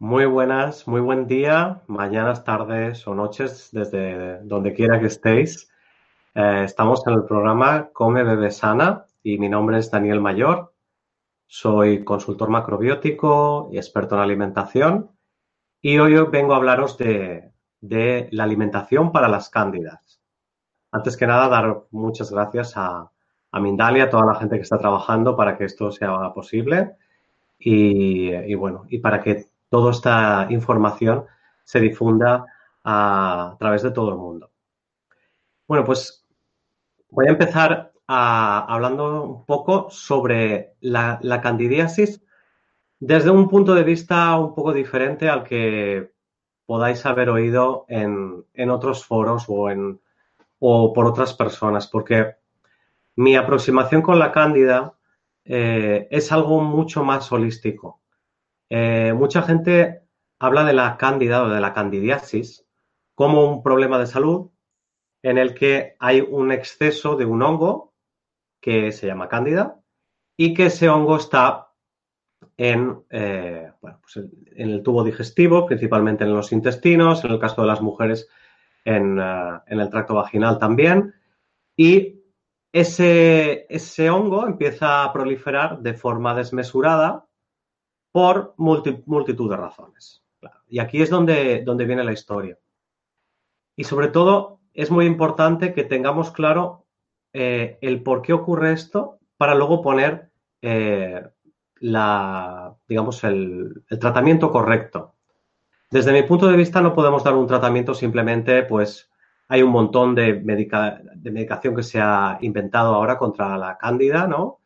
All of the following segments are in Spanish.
Muy buenas, muy buen día, mañanas, tardes o noches, desde donde quiera que estéis. Eh, estamos en el programa Come, Bebe, Sana y mi nombre es Daniel Mayor. Soy consultor macrobiótico y experto en alimentación y hoy vengo a hablaros de, la alimentación para las cándidas. Antes que nada, dar muchas gracias a, a Mindalia, a toda la gente que está trabajando para que esto sea posible y bueno, y para que toda esta información se difunda a, través de todo el mundo. Bueno, pues voy a empezar hablando un poco sobre la, candidiasis desde un punto de vista un poco diferente al que podáis haber oído en, otros foros o, en, o por otras personas, porque mi aproximación con la cándida eh, es algo mucho más holístico. Eh, mucha gente habla de la cándida o de la candidiasis como un problema de salud en el que hay un exceso de un hongo que se llama cándida y que ese hongo está en, eh, pues el tubo digestivo, principalmente en los intestinos, en el caso de las mujeres en, eh, en el tracto vaginal también. Y ese, ese hongo empieza a proliferar de forma desmesurada por multitud de razones. Y aquí es donde, donde viene la historia. Y sobre todo, es muy importante que tengamos claro eh, el por qué ocurre esto para luego poner eh, la, digamos, el, tratamiento correcto. Desde mi punto de vista, no podemos dar un tratamiento simplemente, pues, hay un montón de, de medicación que se ha inventado ahora contra la cándida, ¿no?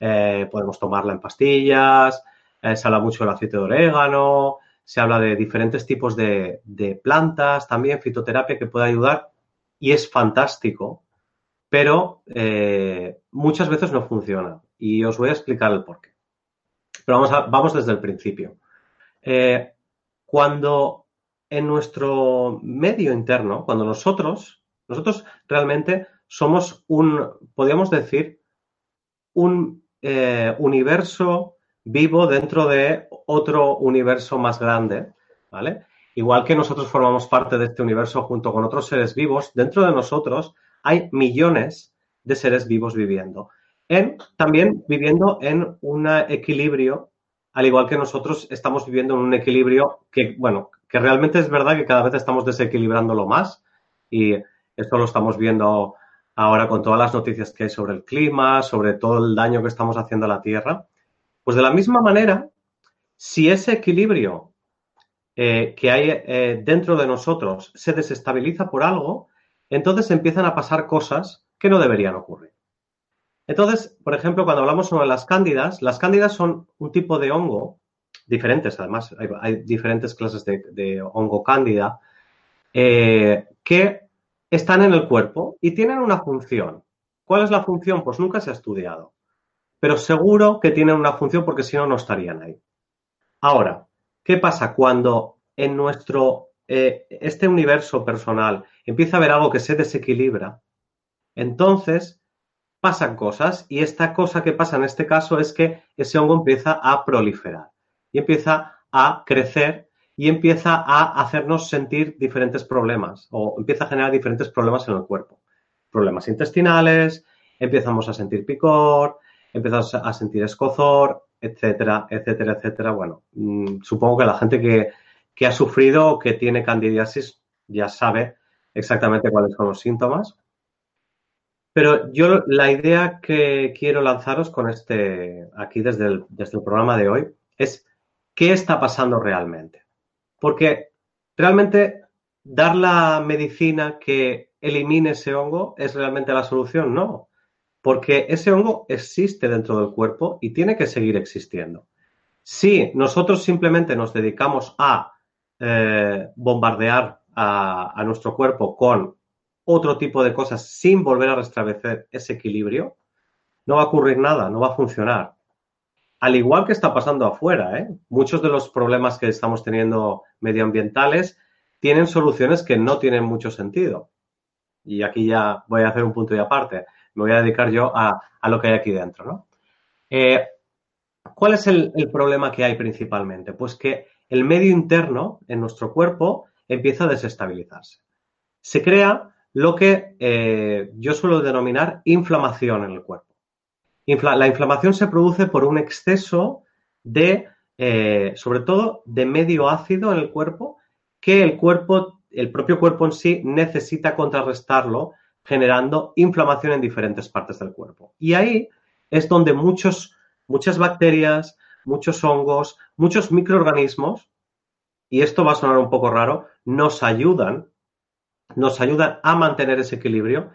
Eh, podemos tomarla en pastillas, eh, se habla mucho del aceite de orégano, se habla de diferentes tipos de, plantas, también fitoterapia que puede ayudar y es fantástico, pero eh, muchas veces no funciona y os voy a explicar el porqué. Pero vamos, vamos desde el principio. Eh, cuando en nuestro medio interno, cuando nosotros, nosotros realmente somos un, podríamos decir, un universo vivo dentro de otro universo más grande, ¿vale? Igual que nosotros formamos parte de este universo junto con otros seres vivos, dentro de nosotros hay millones de seres vivos viviendo. En, también viviendo en un equilibrio, al igual que nosotros estamos viviendo en un equilibrio que, bueno, que realmente es verdad que cada vez estamos desequilibrándolo más y esto lo estamos viendo ahora con todas las noticias que hay sobre el clima, sobre todo el daño que estamos haciendo a la Tierra. Pues de la misma manera, si ese equilibrio eh, que hay eh, dentro de nosotros se desestabiliza por algo, entonces empiezan a pasar cosas que no deberían ocurrir. Entonces, por ejemplo, cuando hablamos sobre las cándidas, las cándidas son un tipo de hongo, diferentes además, hay, diferentes clases de, hongo cándida, eh, que están en el cuerpo y tienen una función. ¿Cuál es la función? Pues nunca se ha estudiado pero seguro que tienen una función porque si no, no estarían ahí. Ahora, ¿qué pasa cuando en nuestro, eh, este universo personal empieza a haber algo que se desequilibra? Entonces, pasan cosas y esta cosa que pasa en este caso es que ese hongo empieza a proliferar y empieza a crecer y empieza a hacernos sentir diferentes problemas o empieza a generar diferentes problemas en el cuerpo. Problemas intestinales, empezamos a sentir picor, empezamos a sentir escozor, etcétera, etcétera, etcétera. Bueno, mm, supongo que la gente que, que ha sufrido o que tiene candidiasis ya sabe exactamente cuáles son los síntomas. Pero yo la idea que quiero lanzaros con este, aquí desde el, desde el programa de hoy, es qué está pasando realmente. Porque realmente dar la medicina que elimine ese hongo es realmente la solución, no. Porque ese hongo existe dentro del cuerpo y tiene que seguir existiendo. Si nosotros simplemente nos dedicamos a eh, bombardear a, nuestro cuerpo con otro tipo de cosas sin volver a restablecer ese equilibrio, no va a ocurrir nada, no va a funcionar. Al igual que está pasando afuera, ¿eh? muchos de los problemas que estamos teniendo medioambientales tienen soluciones que no tienen mucho sentido. Y aquí ya voy a hacer un punto y aparte. Me voy a dedicar yo a, lo que hay aquí dentro, ¿no? Eh, ¿Cuál es el, problema que hay principalmente? Pues que el medio interno en nuestro cuerpo empieza a desestabilizarse. Se crea lo que eh, yo suelo denominar inflamación en el cuerpo. la inflamación se produce por un exceso de, eh, sobre todo, de medio ácido en el cuerpo que el cuerpo, el propio cuerpo en sí necesita contrarrestarlo generando inflamación en diferentes partes del cuerpo. Y ahí es donde muchos, muchas bacterias, muchos hongos, muchos microorganismos y esto va a sonar un poco raro, nos ayudan, nos ayudan a mantener ese equilibrio.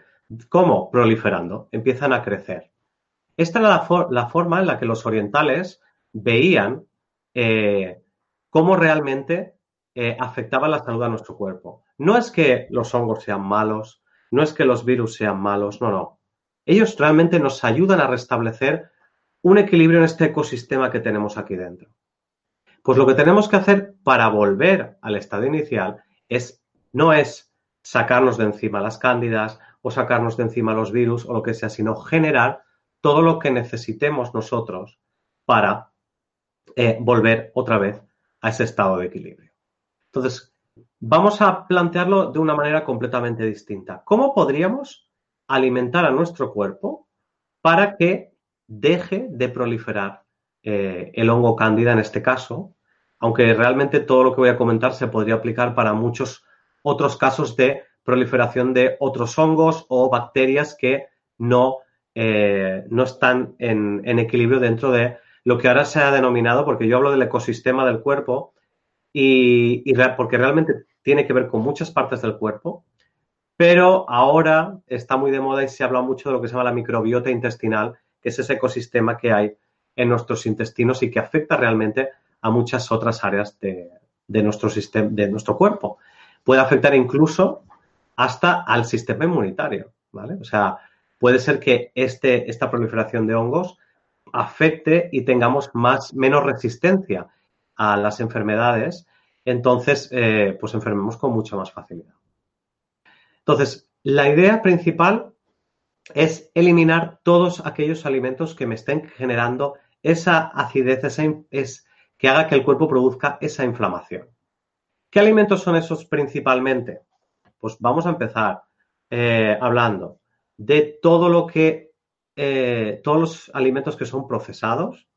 ¿Cómo? Proliferando, empiezan a crecer. Esta era la, forma en la que los orientales veían eh, cómo realmente eh, afectaba la salud a nuestro cuerpo. No es que los hongos sean malos, no es que los virus sean malos, no, no. Ellos realmente nos ayudan a restablecer un equilibrio en este ecosistema que tenemos aquí dentro. Pues lo que tenemos que hacer para volver al estado inicial es, no es sacarnos de encima las cándidas o sacarnos de encima los virus o lo que sea, sino generar todo lo que necesitemos nosotros para eh, volver otra vez a ese estado de equilibrio. Entonces, vamos a plantearlo de una manera completamente distinta. ¿Cómo podríamos alimentar a nuestro cuerpo para que deje de proliferar eh, el hongo cándida en este caso, aunque realmente todo lo que voy a comentar se podría aplicar para muchos otros casos de proliferación de otros hongos o bacterias que no, eh, no están en, equilibrio dentro de lo que ahora se ha denominado, porque yo hablo del ecosistema del cuerpo, y, y porque realmente tiene que ver con muchas partes del cuerpo, pero ahora está muy de moda y se habla mucho de lo que se llama la microbiota intestinal, que es ese ecosistema que hay en nuestros intestinos y que afecta realmente a muchas otras áreas de, nuestro, sistema, de nuestro cuerpo. Puede afectar incluso hasta al sistema inmunitario, ¿vale? O sea, puede ser que este, esta proliferación de hongos afecte y tengamos más, menos resistencia a las enfermedades, entonces, eh, pues enfermemos con mucha más facilidad. Entonces, la idea principal es eliminar todos aquellos alimentos que me estén generando esa acidez, esa, es, que haga que el cuerpo produzca esa inflamación. ¿Qué alimentos son esos principalmente? Pues vamos a empezar eh, hablando de todo lo que, eh, todos los alimentos que son procesados,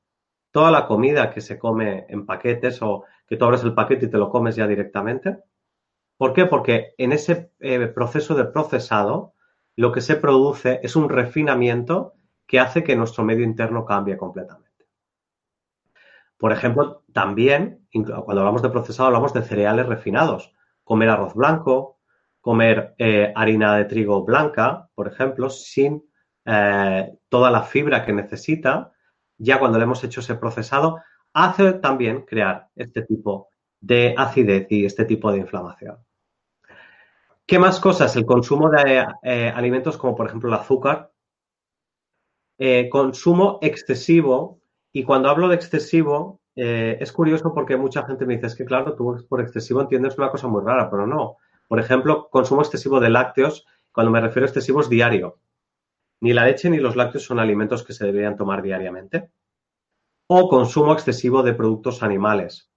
toda la comida que se come en paquetes o que tú abres el paquete y te lo comes ya directamente. ¿Por qué? Porque en ese eh, proceso de procesado lo que se produce es un refinamiento que hace que nuestro medio interno cambie completamente. Por ejemplo, también, cuando hablamos de procesado, hablamos de cereales refinados. Comer arroz blanco, comer eh, harina de trigo blanca, por ejemplo, sin eh, toda la fibra que necesita, ya cuando le hemos hecho ese procesado, hace también crear este tipo de acidez y este tipo de inflamación. ¿Qué más cosas? El consumo de eh, alimentos como por ejemplo el azúcar. Eh, consumo excesivo. Y cuando hablo de excesivo, eh, es curioso porque mucha gente me dice, es que claro, tú por excesivo entiendes una cosa muy rara, pero no. Por ejemplo, consumo excesivo de lácteos, cuando me refiero a excesivo es diario. Ni la leche ni los lácteos son alimentos que se deberían tomar diariamente. O consumo excesivo de productos animales.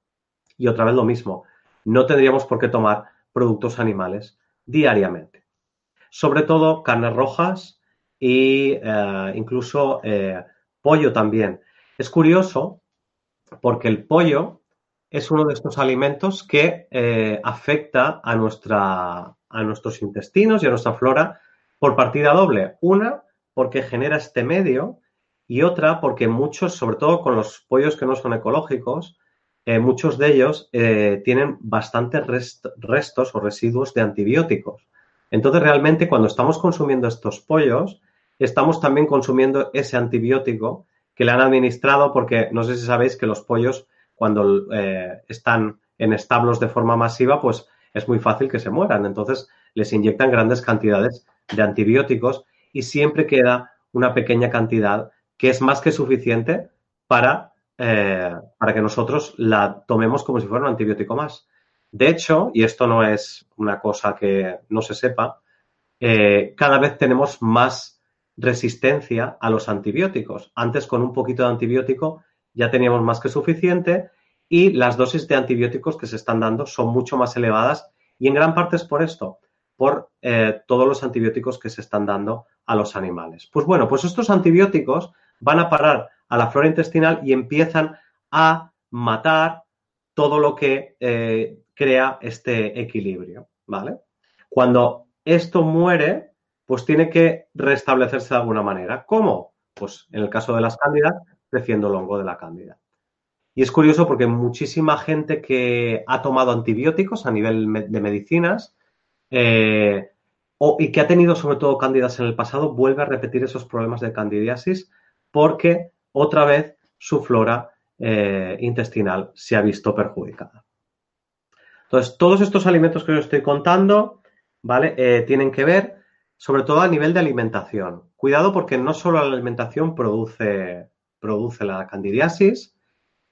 Y otra vez lo mismo, no tendríamos por qué tomar productos animales diariamente. Sobre todo carnes rojas e incluso eh, pollo también. Es curioso porque el pollo es uno de estos alimentos que eh, afecta a, nuestra, a nuestros intestinos y a nuestra flora por partida doble. Una, porque genera este medio y otra, porque muchos, sobre todo con los pollos que no son ecológicos, eh, muchos de ellos eh, tienen bastantes restos o residuos de antibióticos. Entonces, realmente, cuando estamos consumiendo estos pollos, estamos también consumiendo ese antibiótico que le han administrado, porque no sé si sabéis que los pollos, cuando eh, están en establos de forma masiva, pues es muy fácil que se mueran. Entonces, les inyectan grandes cantidades de antibióticos y siempre queda una pequeña cantidad que es más que suficiente para eh, para que nosotros la tomemos como si fuera un antibiótico más. De hecho, y esto no es una cosa que no se sepa, eh, cada vez tenemos más resistencia a los antibióticos. Antes con un poquito de antibiótico ya teníamos más que suficiente y las dosis de antibióticos que se están dando son mucho más elevadas y en gran parte es por esto, por eh, todos los antibióticos que se están dando a los animales. Pues bueno, pues estos antibióticos van a parar a la flora intestinal y empiezan a matar todo lo que eh, crea este equilibrio, ¿vale? Cuando esto muere, pues tiene que restablecerse de alguna manera. ¿Cómo? Pues en el caso de las cándidas, creciendo el hongo de la cándida. Y es curioso porque muchísima gente que ha tomado antibióticos a nivel de medicinas eh, y que ha tenido sobre todo cándidas en el pasado vuelve a repetir esos problemas de candidiasis porque otra vez su flora eh, intestinal se ha visto perjudicada. Entonces, todos estos alimentos que os estoy contando, ¿vale? Eh, tienen que ver sobre todo a nivel de alimentación. Cuidado porque no solo la alimentación produce, produce la candidiasis,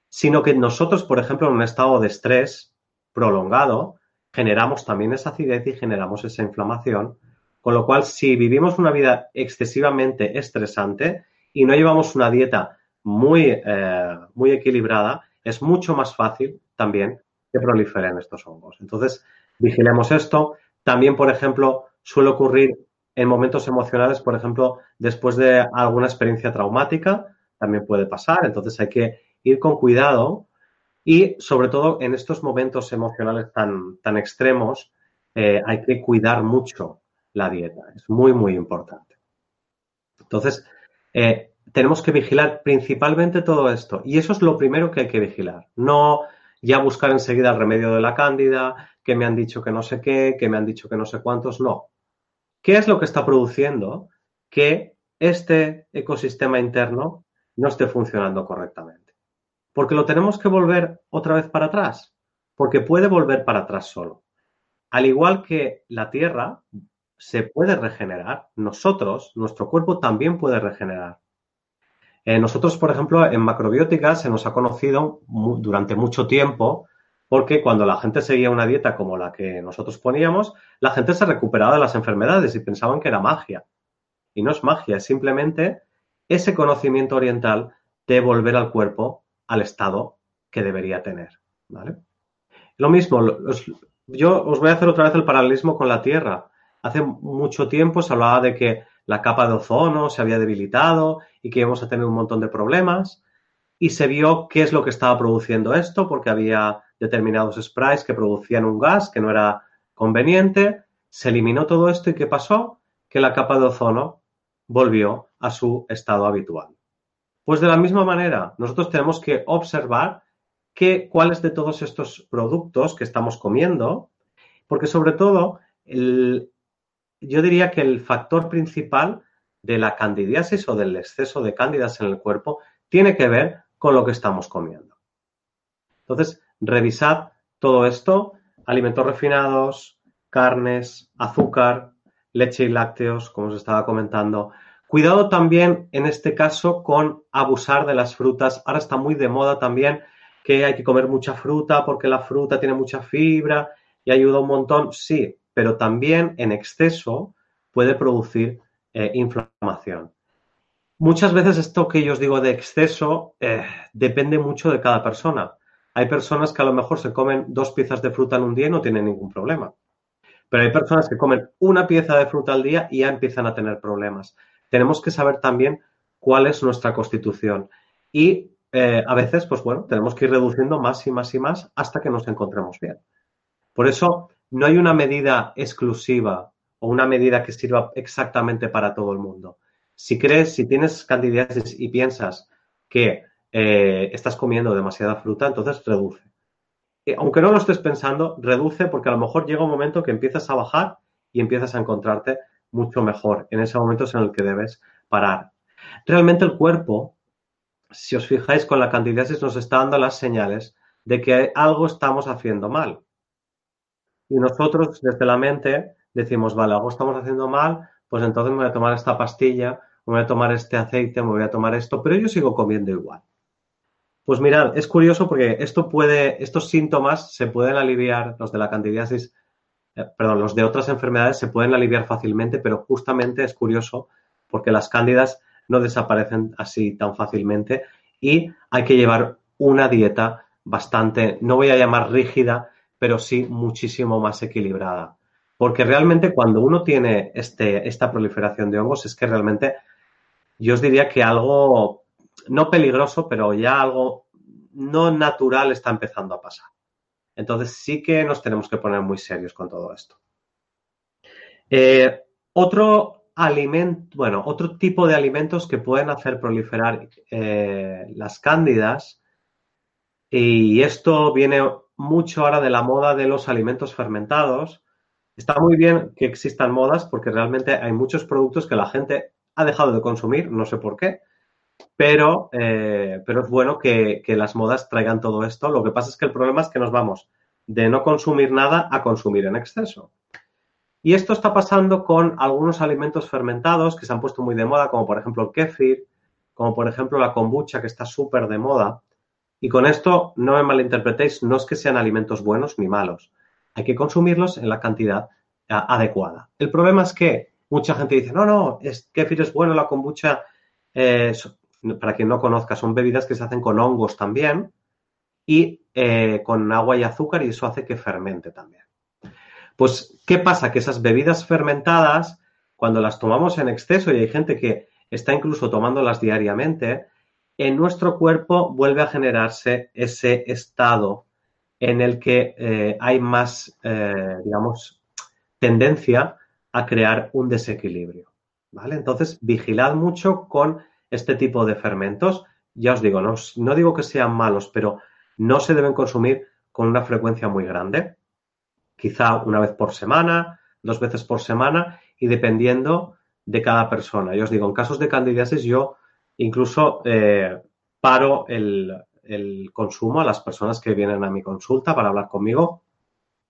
sino que nosotros, por ejemplo, en un estado de estrés prolongado, generamos también esa acidez y generamos esa inflamación. Con lo cual, si vivimos una vida excesivamente estresante, y no llevamos una dieta muy, eh, muy equilibrada, es mucho más fácil también que proliferen estos hongos. Entonces, vigilemos esto. También, por ejemplo, suele ocurrir en momentos emocionales, por ejemplo, después de alguna experiencia traumática, también puede pasar. Entonces, hay que ir con cuidado y, sobre todo, en estos momentos emocionales tan, tan extremos, eh, hay que cuidar mucho la dieta. Es muy, muy importante. Entonces, eh, tenemos que vigilar principalmente todo esto. Y eso es lo primero que hay que vigilar. No ya buscar enseguida el remedio de la cándida, que me han dicho que no sé qué, que me han dicho que no sé cuántos. No. ¿Qué es lo que está produciendo que este ecosistema interno no esté funcionando correctamente? Porque lo tenemos que volver otra vez para atrás. Porque puede volver para atrás solo. Al igual que la Tierra se puede regenerar, nosotros, nuestro cuerpo también puede regenerar. Eh, nosotros, por ejemplo, en macrobiótica se nos ha conocido durante mucho tiempo porque cuando la gente seguía una dieta como la que nosotros poníamos, la gente se recuperaba de las enfermedades y pensaban que era magia. Y no es magia, es simplemente ese conocimiento oriental de volver al cuerpo al estado que debería tener. ¿vale? Lo mismo, yo os voy a hacer otra vez el paralelismo con la Tierra. Hace mucho tiempo se hablaba de que la capa de ozono se había debilitado y que íbamos a tener un montón de problemas. Y se vio qué es lo que estaba produciendo esto, porque había determinados sprays que producían un gas que no era conveniente. Se eliminó todo esto y ¿qué pasó? Que la capa de ozono volvió a su estado habitual. Pues de la misma manera, nosotros tenemos que observar que, cuáles de todos estos productos que estamos comiendo, porque sobre todo el, yo diría que el factor principal de la candidiasis o del exceso de cándidas en el cuerpo tiene que ver con lo que estamos comiendo. Entonces, revisad todo esto, alimentos refinados, carnes, azúcar, leche y lácteos, como os estaba comentando. Cuidado también en este caso con abusar de las frutas. Ahora está muy de moda también que hay que comer mucha fruta porque la fruta tiene mucha fibra y ayuda un montón. Sí, pero también en exceso puede producir eh, inflamación. Muchas veces esto que yo os digo de exceso eh, depende mucho de cada persona. Hay personas que a lo mejor se comen dos piezas de fruta en un día y no tienen ningún problema. Pero hay personas que comen una pieza de fruta al día y ya empiezan a tener problemas. Tenemos que saber también cuál es nuestra constitución. Y eh, a veces, pues bueno, tenemos que ir reduciendo más y más y más hasta que nos encontremos bien. Por eso no hay una medida exclusiva o una medida que sirva exactamente para todo el mundo. Si crees, si tienes candidiasis y piensas que eh, estás comiendo demasiada fruta, entonces reduce. Eh, aunque no lo estés pensando, reduce porque a lo mejor llega un momento que empiezas a bajar y empiezas a encontrarte mucho mejor. En ese momento es en el que debes parar. Realmente el cuerpo, si os fijáis con la candidiasis, nos está dando las señales de que algo estamos haciendo mal. Y nosotros desde la mente decimos, vale, algo estamos haciendo mal, pues entonces me voy a tomar esta pastilla, me voy a tomar este aceite, me voy a tomar esto, pero yo sigo comiendo igual. Pues mirad, es curioso porque esto puede, estos síntomas se pueden aliviar, los de la candidiasis, eh, perdón, los de otras enfermedades se pueden aliviar fácilmente, pero justamente es curioso porque las cándidas no desaparecen así tan fácilmente y hay que llevar una dieta bastante, no voy a llamar rígida, pero sí muchísimo más equilibrada. Porque realmente cuando uno tiene este, esta proliferación de hongos es que realmente yo os diría que algo, no peligroso, pero ya algo no natural está empezando a pasar. Entonces sí que nos tenemos que poner muy serios con todo esto. Eh, otro alimento, bueno, otro tipo de alimentos que pueden hacer proliferar eh, las cándidas, y esto viene mucho ahora de la moda de los alimentos fermentados, Está muy bien que existan modas porque realmente hay muchos productos que la gente ha dejado de consumir, no sé por qué, pero, eh, pero es bueno que, las modas traigan todo esto. Lo que pasa es que el problema es que nos vamos de no consumir nada a consumir en exceso. Y esto está pasando con algunos alimentos fermentados que se han puesto muy de moda, como por ejemplo el kéfir, como por ejemplo la kombucha, que está súper de moda. Y con esto no me malinterpretéis, no es que sean alimentos buenos ni malos hay que consumirlos en la cantidad adecuada. El problema es que mucha gente dice, no, no, es kéfir es bueno, la kombucha, eh, para quien no conozca, son bebidas que se hacen con hongos también y eh, con agua y azúcar y eso hace que fermente también. Pues, ¿qué pasa? Que esas bebidas fermentadas, cuando las tomamos en exceso y hay gente que está incluso tomándolas diariamente, en nuestro cuerpo vuelve a generarse ese estado en el que eh, hay más, eh, digamos, tendencia a crear un desequilibrio. ¿Vale? Entonces, vigilad mucho con este tipo de fermentos. Ya os digo, no, no digo que sean malos, pero no se deben consumir con una frecuencia muy grande. Quizá una vez por semana, dos veces por semana y dependiendo de cada persona. Yo os digo, en casos de candidiasis yo incluso eh, paro el, consumo a las personas que vienen a mi consulta para hablar conmigo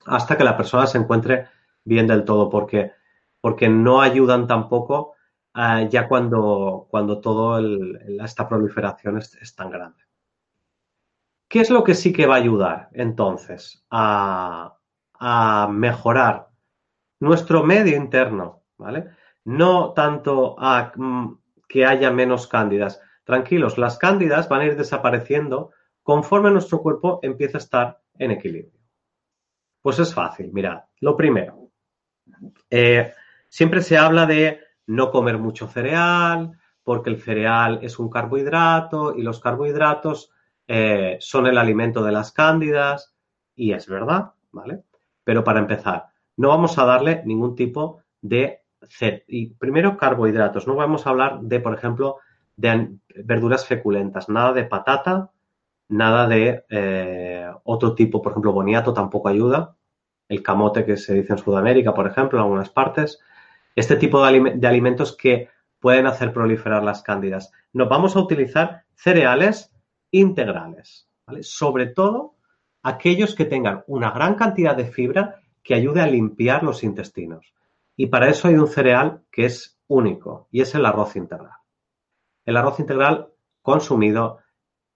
hasta que la persona se encuentre bien del todo, porque, porque no ayudan tampoco eh, ya cuando, cuando toda esta proliferación es, tan grande. ¿Qué es lo que sí que va a ayudar entonces a, a mejorar nuestro medio interno? ¿vale? No tanto a mm, que haya menos cándidas, Tranquilos, las cándidas van a ir desapareciendo conforme nuestro cuerpo empieza a estar en equilibrio. Pues es fácil, mirad, lo primero, eh, siempre se habla de no comer mucho cereal, porque el cereal es un carbohidrato y los carbohidratos eh, son el alimento de las cándidas, y es verdad, ¿vale? Pero para empezar, no vamos a darle ningún tipo de... Y primero, carbohidratos. No vamos a hablar de, por ejemplo, de verduras feculentas, nada de patata, nada de eh, otro tipo, por ejemplo, boniato tampoco ayuda, el camote que se dice en Sudamérica, por ejemplo, en algunas partes, este tipo de, alimentos que pueden hacer proliferar las cándidas. Nos vamos a utilizar cereales integrales, sobre todo aquellos que tengan una gran cantidad de fibra que ayude a limpiar los intestinos. Y para eso hay un cereal que es único y es el arroz integral. El arroz integral consumido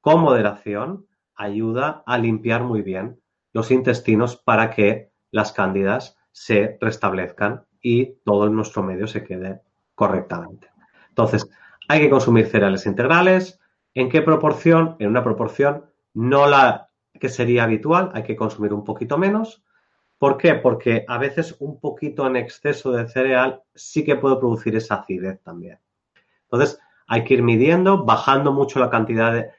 con moderación ayuda a limpiar muy bien los intestinos para que las cándidas se restablezcan y todo nuestro medio se quede correctamente. Entonces, hay que consumir cereales integrales. ¿En qué proporción? En una proporción no la que sería habitual, hay que consumir un poquito menos. ¿Por qué? Porque a veces un poquito en exceso de cereal sí que puede producir esa acidez también. Entonces, hay que ir midiendo, bajando mucho la cantidad de...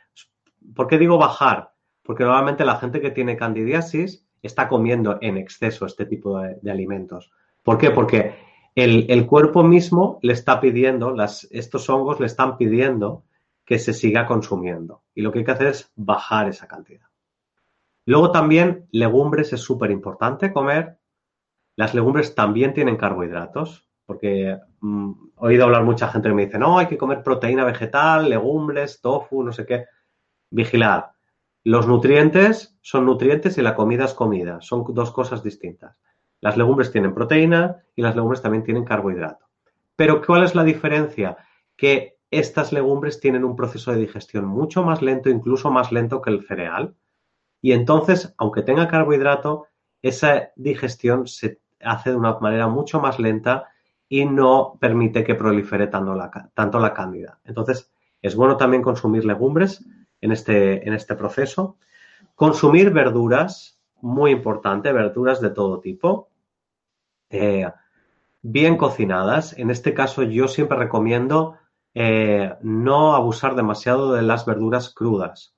¿por qué digo bajar? Porque normalmente la gente que tiene candidiasis está comiendo en exceso este tipo de, alimentos. ¿Por qué? Porque el, cuerpo mismo le está pidiendo, estos hongos le están pidiendo que se siga consumiendo. Y lo que hay que hacer es bajar esa cantidad. Luego también legumbres es súper importante comer. Las legumbres también tienen carbohidratos, porque mm, he oído hablar mucha gente que me dice, no, hay que comer proteína vegetal, legumbres, tofu, no sé qué. Vigilad, los nutrientes son nutrientes y la comida es comida. Son dos cosas distintas. Las legumbres tienen proteína y las legumbres también tienen carbohidrato. Pero ¿cuál es la diferencia? Que estas legumbres tienen un proceso de digestión mucho más lento, incluso más lento que el cereal. Y entonces, aunque tenga carbohidrato, esa digestión se hace de una manera mucho más lenta y no permite que prolifere tanto la, tanto la cándida. Entonces, es bueno también consumir legumbres en este, en este proceso. Consumir verduras, muy importante, verduras de todo tipo, eh, bien cocinadas. En este caso yo siempre recomiendo eh, no abusar demasiado de las verduras crudas.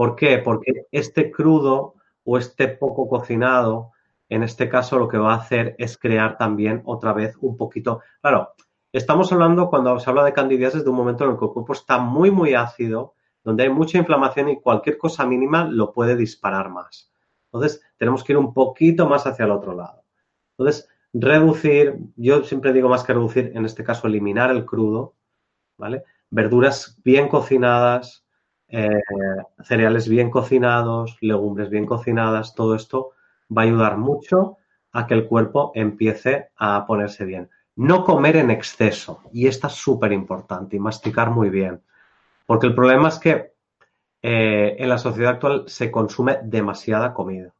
¿Por qué? Porque este crudo o este poco cocinado, en este caso lo que va a hacer es crear también otra vez un poquito. Claro, estamos hablando cuando se habla de candidiasis de un momento en el que el cuerpo está muy, muy ácido donde hay mucha inflamación y cualquier cosa mínima lo puede disparar más. Entonces, tenemos que ir un poquito más hacia el otro lado. Entonces, reducir, yo siempre digo más que reducir, en este caso, eliminar el crudo, ¿vale? Verduras bien cocinadas, eh, cereales bien cocinados, legumbres bien cocinadas, todo esto va a ayudar mucho a que el cuerpo empiece a ponerse bien. No comer en exceso, y esto es súper importante, y masticar muy bien. Porque el problema es que eh, en la sociedad actual se consume demasiada comida.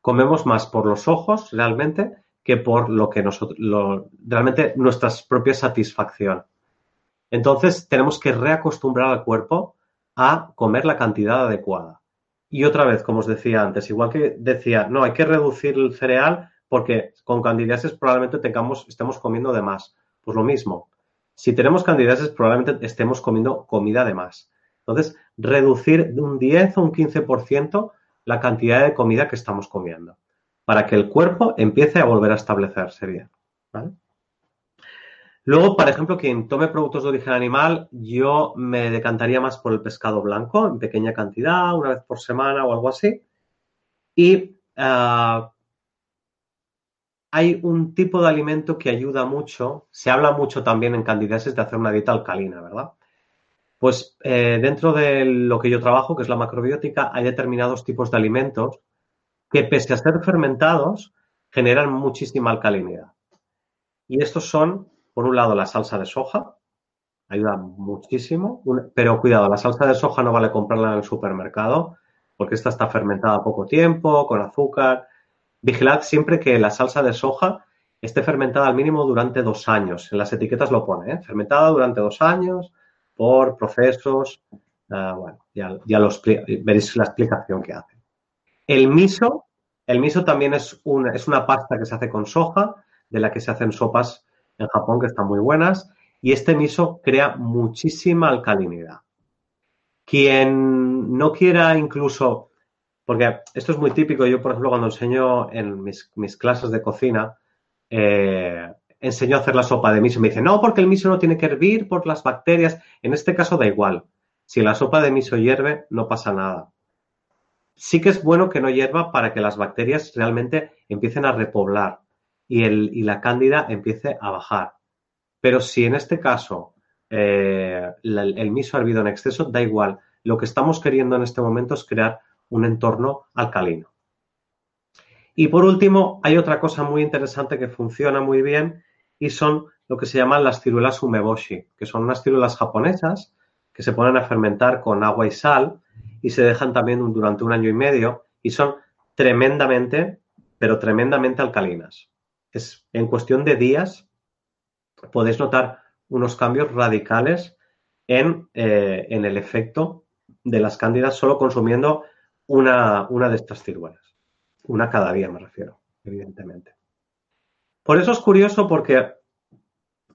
Comemos más por los ojos realmente que por lo que nosotros, realmente nuestra propia satisfacción. Entonces tenemos que reacostumbrar al cuerpo a comer la cantidad adecuada. Y otra vez, como os decía antes, igual que decía, no, hay que reducir el cereal porque con candidiasis probablemente tengamos, estemos comiendo de más. Pues lo mismo, si tenemos candidatos, probablemente estemos comiendo comida de más. Entonces, reducir de un 10 o un 15% la cantidad de comida que estamos comiendo para que el cuerpo empiece a volver a establecerse bien. Luego, por ejemplo, quien tome productos de origen animal, yo me decantaría más por el pescado blanco en pequeña cantidad, una vez por semana o algo así. Y ah, hay un tipo de alimento que ayuda mucho, se habla mucho también en candidatos de hacer una dieta alcalina, ¿verdad? Pues eh, dentro de lo que yo trabajo, que es la macrobiótica, hay determinados tipos de alimentos que pese a ser fermentados, generan muchísima alcalinidad. Y estos son, por un lado, la salsa de soja, ayuda muchísimo, pero cuidado, la salsa de soja no vale comprarla en el supermercado, porque esta está fermentada poco tiempo, con azúcar, Vigilad siempre que la salsa de soja esté fermentada al mínimo durante dos años. En las etiquetas lo pone, ¿eh? fermentada durante dos años por procesos. Ah, bueno, ya, ya veréis la explicación que hace. El miso, el miso también es una, es una pasta que se hace con soja, de la que se hacen sopas en Japón que están muy buenas. Y este miso crea muchísima alcalinidad. Quien no quiera incluso porque esto es muy típico. Yo, por ejemplo, cuando enseño en mis, clases de cocina, eh, enseño a hacer la sopa de miso. Me dicen, no, porque el miso no tiene que hervir por las bacterias. En este caso da igual. Si la sopa de miso hierve, no pasa nada. Sí que es bueno que no hierva para que las bacterias realmente empiecen a repoblar y, el, y la cándida empiece a bajar. Pero si en este caso eh, el miso ha hervido en exceso, da igual. Lo que estamos queriendo en este momento es crear un entorno alcalino. Y por último, hay otra cosa muy interesante que funciona muy bien y son lo que se llaman las ciruelas umeboshi, que son unas ciruelas japonesas que se ponen a fermentar con agua y sal y se dejan también durante un año y medio y son tremendamente, pero tremendamente alcalinas. Es en cuestión de días podéis notar unos cambios radicales en, eh, en el efecto de las cándidas solo consumiendo una, una de estas ciruelas. Una cada día me refiero, evidentemente. Por eso es curioso porque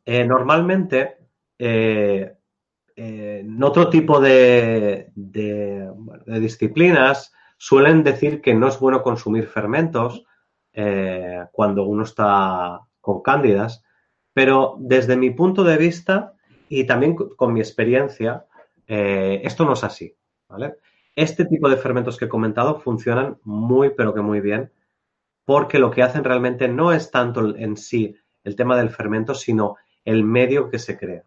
eh, normalmente eh, en otro tipo de, disciplinas suelen decir que no es bueno consumir fermentos eh, cuando uno está con cándidas, pero desde mi punto de vista y también con mi experiencia, eh, esto no es así. Este tipo de fermentos que he comentado funcionan muy, pero que muy bien, porque lo que hacen realmente no es tanto en sí el tema del fermento, sino el medio que se crea.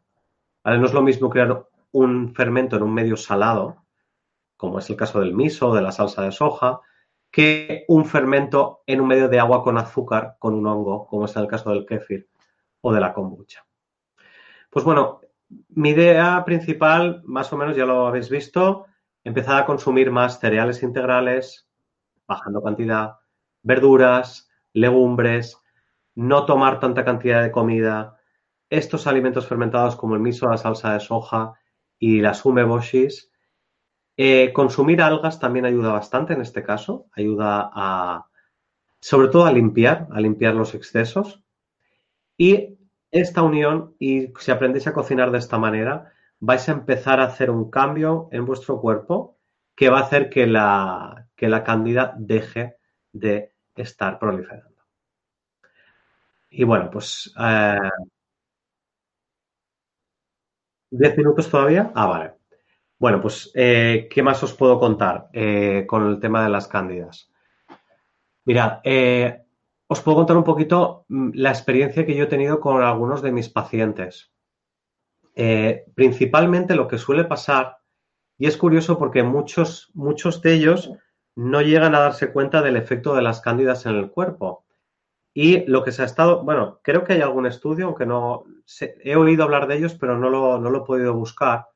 No es lo mismo crear un fermento en un medio salado, como es el caso del miso de la salsa de soja, que un fermento en un medio de agua con azúcar, con un hongo, como es el caso del kéfir o de la kombucha. Pues bueno, mi idea principal, más o menos ya lo habéis visto, empezar a consumir más cereales integrales, bajando cantidad, verduras, legumbres, no tomar tanta cantidad de comida, estos alimentos fermentados como el miso, la salsa de soja y las umeboshis. Eh, consumir algas también ayuda bastante en este caso, ayuda a, sobre todo a limpiar, a limpiar los excesos. Y esta unión, y si aprendéis a cocinar de esta manera, vais a empezar a hacer un cambio en vuestro cuerpo que va a hacer que la, que la deje de estar proliferando. Y bueno, pues eh, ¿Diez minutos todavía? Ah, vale. Bueno, pues, eh, ¿qué más os puedo contar eh, con el tema de las cándidas? Mirad, eh, os puedo contar un poquito mm, la experiencia que yo he tenido con algunos de mis pacientes. principalmente lo que suele pasar, y es curioso porque muchos, muchos de ellos no llegan a darse cuenta del efecto de las cándidas en el cuerpo. Y lo que se ha estado, bueno, creo que hay algún estudio, aunque no he oído hablar de ellos, pero no lo, no lo he podido buscar.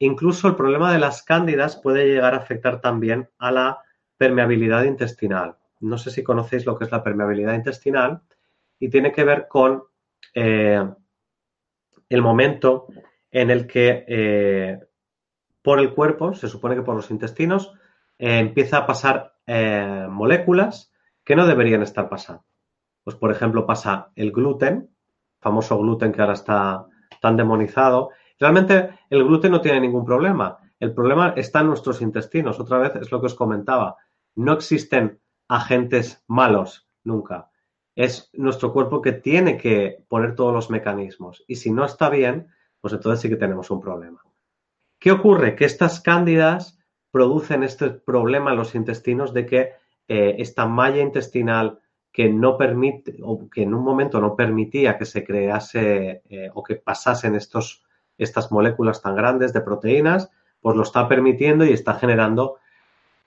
Incluso el problema de las cándidas puede llegar a afectar también a la permeabilidad intestinal. No sé si conocéis lo que es la permeabilidad intestinal y tiene que ver con eh, el momento en el que eh, por el cuerpo, se supone que por los intestinos, eh, empieza a pasar moléculas que no deberían estar pasando. Pues, por ejemplo, pasa el gluten, famoso gluten que ahora está tan demonizado. Realmente el gluten no tiene ningún problema. El problema está en nuestros intestinos. Otra vez es lo que os comentaba. No existen agentes malos nunca. Es nuestro cuerpo que tiene que poner todos los mecanismos. Y si no está bien, pues entonces sí que tenemos un problema. ¿Qué ocurre? Que estas cándidas producen este problema en los intestinos de que eh, esta malla intestinal que no permite o que en un momento no permitía que se crease eh, o que pasasen estos, estas moléculas tan grandes de proteínas, pues lo está permitiendo y está generando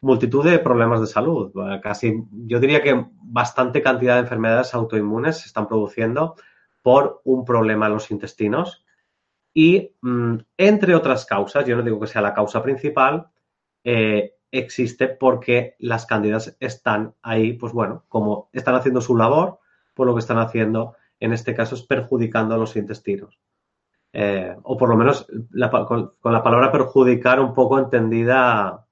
multitud de problemas de salud. Casi, yo diría que bastante cantidad de enfermedades autoinmunes se están produciendo por un problema en los intestinos y, mm, entre otras causas, yo no digo que sea la causa principal, eh, existe porque las cándidas están ahí, pues bueno, como están haciendo su labor, pues lo que están haciendo en este caso es perjudicando a los intestinos. Eh, o por lo menos con, la palabra perjudicar un poco entendida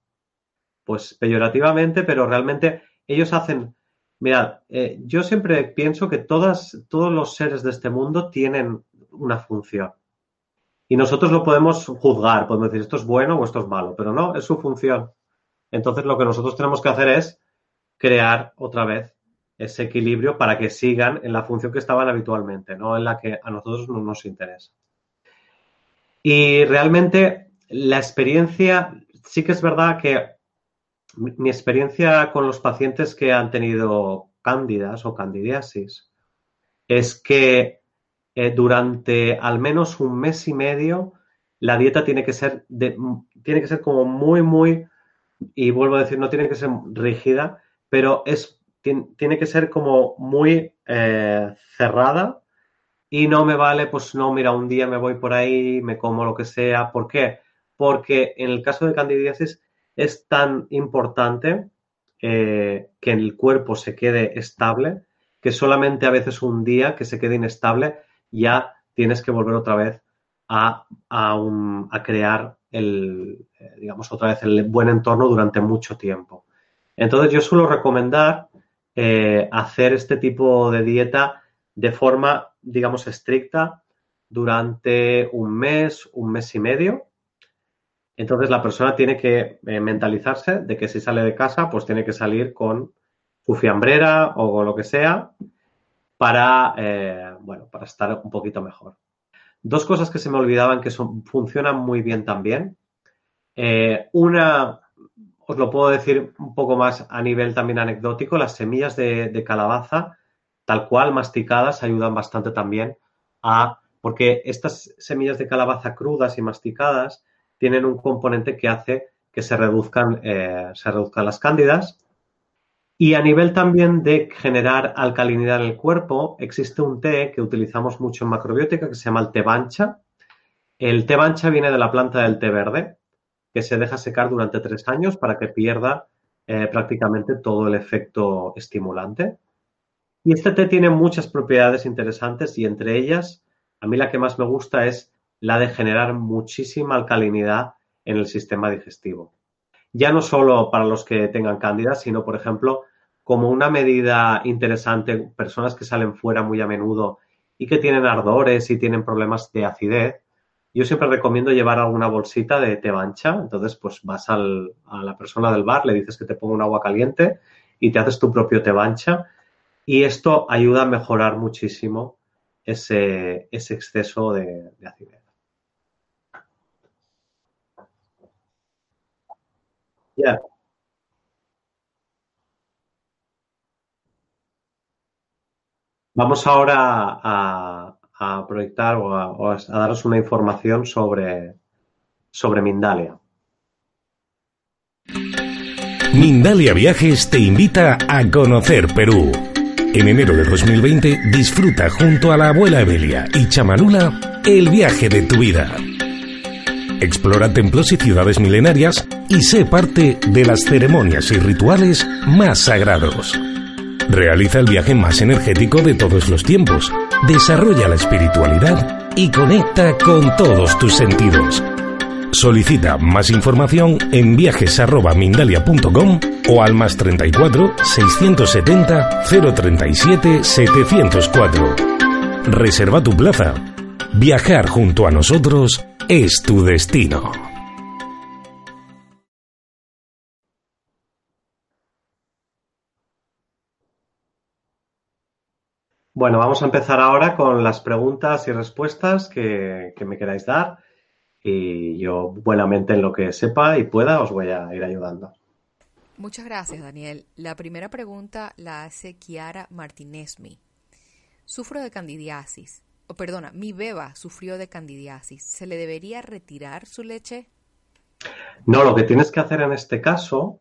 pues peyorativamente, pero realmente ellos hacen, mirad, eh, yo siempre pienso que todas, todos los seres de este mundo tienen una función. Y nosotros lo podemos juzgar, podemos decir esto es bueno o esto es malo, pero no, es su función. Entonces, lo que nosotros tenemos que hacer es crear otra vez ese equilibrio para que sigan en la función que estaban habitualmente, no en la que a nosotros no nos interesa. Y realmente la experiencia, sí que es verdad que mi experiencia con los pacientes que han tenido cándidas o candidiasis es que eh, durante al menos un mes y medio la dieta tiene que ser tiene que ser como muy muy y vuelvo a decir, no tiene que ser rígida, pero es, tiene, que ser como muy eh, cerrada y no me vale, pues no, mira, un día me voy por ahí, me como lo que sea. ¿Por qué? Porque en el caso de candidiasis es tan importante eh, que el cuerpo se quede estable que solamente a veces un día que se quede inestable ya tienes que volver otra vez a, a crear el, eh, digamos, otra vez el buen entorno durante mucho tiempo. Entonces yo suelo recomendar eh, hacer este tipo de dieta de forma, digamos, estricta durante un mes, un mes y medio. Entonces la persona tiene que eh, mentalizarse de que si sale de casa, pues tiene que salir con su fiambrera o con lo que sea para, eh, bueno, para estar un poquito mejor. Dos cosas que se me olvidaban que son, funcionan muy bien también. Eh, una, os lo puedo decir un poco más a nivel también anecdótico, las semillas de, calabaza, tal cual masticadas, ayudan bastante también a, porque estas semillas de calabaza crudas y masticadas tienen un componente que hace que se reduzcan, eh, se reduzcan las cándidas. Y a nivel también de generar alcalinidad en el cuerpo, existe un té que utilizamos mucho en macrobiótica que se llama el té bancha. El té bancha viene de la planta del té verde que se deja secar durante tres años para que pierda eh, prácticamente todo el efecto estimulante. Y este té tiene muchas propiedades interesantes y entre ellas, a mí la que más me gusta es la de generar muchísima alcalinidad en el sistema digestivo. Ya no solo para los que tengan cándida, sino, por ejemplo, como una medida interesante, personas que salen fuera muy a menudo y que tienen ardores y tienen problemas de acidez, yo siempre recomiendo llevar alguna bolsita de té bancha. Entonces, pues vas a la persona del bar, le dices que te ponga un agua caliente y te haces tu propio té bancha. Y esto ayuda a mejorar muchísimo ese, exceso de, acidez. Vamos ahora a, a proyectar o a, daros una información sobre, sobre Mindalia. Mindalia Viajes te invita a conocer Perú. En enero de 2020 disfruta junto a la abuela Emilia y Chamanula el viaje de tu vida. Explora templos y ciudades milenarias y sé parte de las ceremonias y rituales más sagrados. Realiza el viaje más energético de todos los tiempos desarrolla la espiritualidad y conecta con todos tus sentidos. Solicita más información en viajes@mindalia.com o al más 34 670 037 704. Reserva tu plaza. Viajar junto a nosotros es tu destino. Bueno, vamos a empezar ahora con las preguntas y respuestas que, me queráis dar y yo buenamente en lo que sepa y pueda os voy a ir ayudando. Muchas gracias, Daniel. La primera pregunta la hace Kiara Martinezmi. Sufro de candidiasis. O perdona, mi beba sufrió de candidiasis. ¿Se le debería retirar su leche? No, lo que tienes que hacer en este caso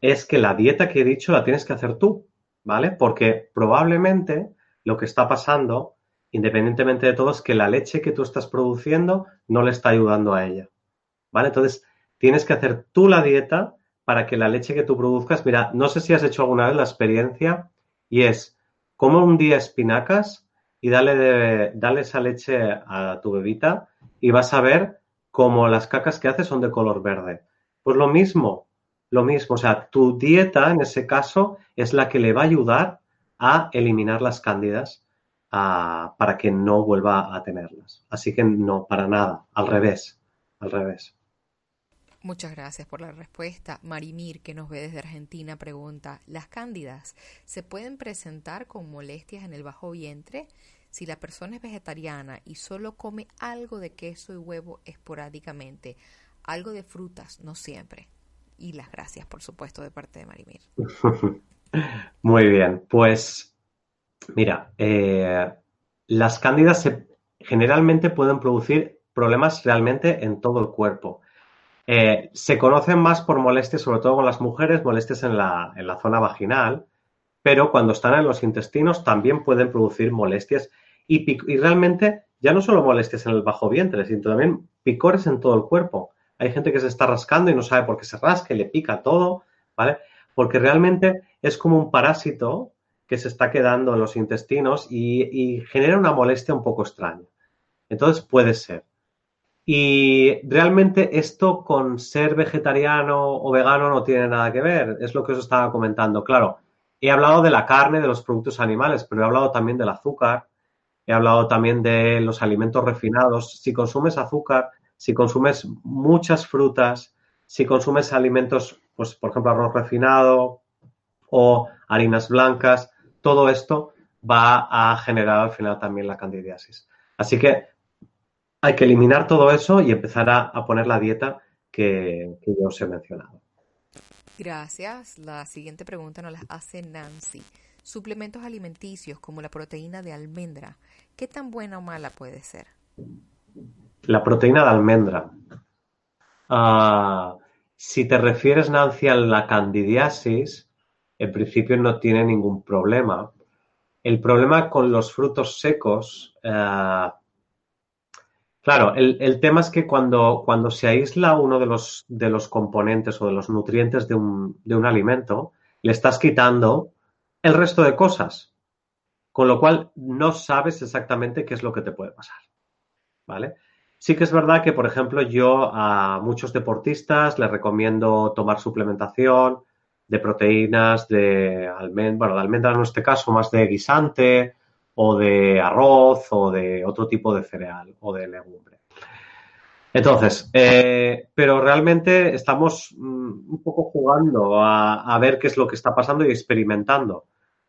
es que la dieta que he dicho la tienes que hacer tú, ¿vale? Porque probablemente lo que está pasando, independientemente de todo, es que la leche que tú estás produciendo no le está ayudando a ella. ¿Vale? Entonces, tienes que hacer tú la dieta para que la leche que tú produzcas, mira, no sé si has hecho alguna vez la experiencia y es, como un día espinacas y dale, de, dale esa leche a tu bebita y vas a ver cómo las cacas que hace son de color verde. Pues lo mismo, lo mismo, o sea, tu dieta en ese caso es la que le va a ayudar a eliminar las cándidas para que no vuelva a tenerlas. Así que no, para nada, al revés, al revés. Muchas gracias por la respuesta. Marimir, que nos ve desde Argentina, pregunta, ¿las cándidas se pueden presentar con molestias en el bajo vientre si la persona es vegetariana y solo come algo de queso y huevo esporádicamente, algo de frutas, no siempre? Y las gracias, por supuesto, de parte de Marimir. Muy bien, pues mira, eh, las cándidas generalmente pueden producir problemas realmente en todo el cuerpo. Eh, se conocen más por molestias, sobre todo con las mujeres, molestias en la, en la zona vaginal, pero cuando están en los intestinos también pueden producir molestias y, y, realmente ya no solo molestias en el bajo vientre, sino también picores en todo el cuerpo. Hay gente que se está rascando y no sabe por qué se rasca y le pica todo, ¿vale? Porque realmente es como un parásito se está quedando en los intestinos y, genera una molestia un poco extraña. Entonces puede ser. Y realmente esto con ser vegetariano o vegano no tiene nada que ver. Es lo que os estaba comentando. Claro, he hablado de la carne, de los productos animales, pero he hablado también del azúcar he hablado también de los alimentos refinados. Si consumes azúcar, si consumes muchas frutas, si consumes alimentos, pues por ejemplo arroz refinado o harinas blancas, todo esto va a generar al final también la candidiasis. Así que hay que eliminar todo eso y empezar a, poner la dieta que, que yo os he mencionado. Gracias. La siguiente pregunta nos la hace Nancy. Suplementos alimenticios como la proteína de almendra, ¿qué tan buena o mala puede ser? La proteína de almendra. Ah, si te refieres, Nancy, a la candidiasis, en principio no tiene ningún problema. El problema con los frutos secos, eh, claro, el, tema es que cuando, cuando se aísla uno de los, de los componentes o de los nutrientes de un, de un alimento, le estás quitando el resto de cosas. Con lo cual no sabes exactamente qué es lo que te puede pasar. ¿Vale? Sí que es verdad que, por ejemplo, yo a muchos deportistas les recomiendo tomar suplementación de proteínas, de almendra, bueno, de almendra en este caso, más de guisante o de arroz o de otro tipo de cereal o de legumbre. Entonces, eh, pero realmente estamos mm, un poco jugando a, ver qué es lo que está pasando y experimentando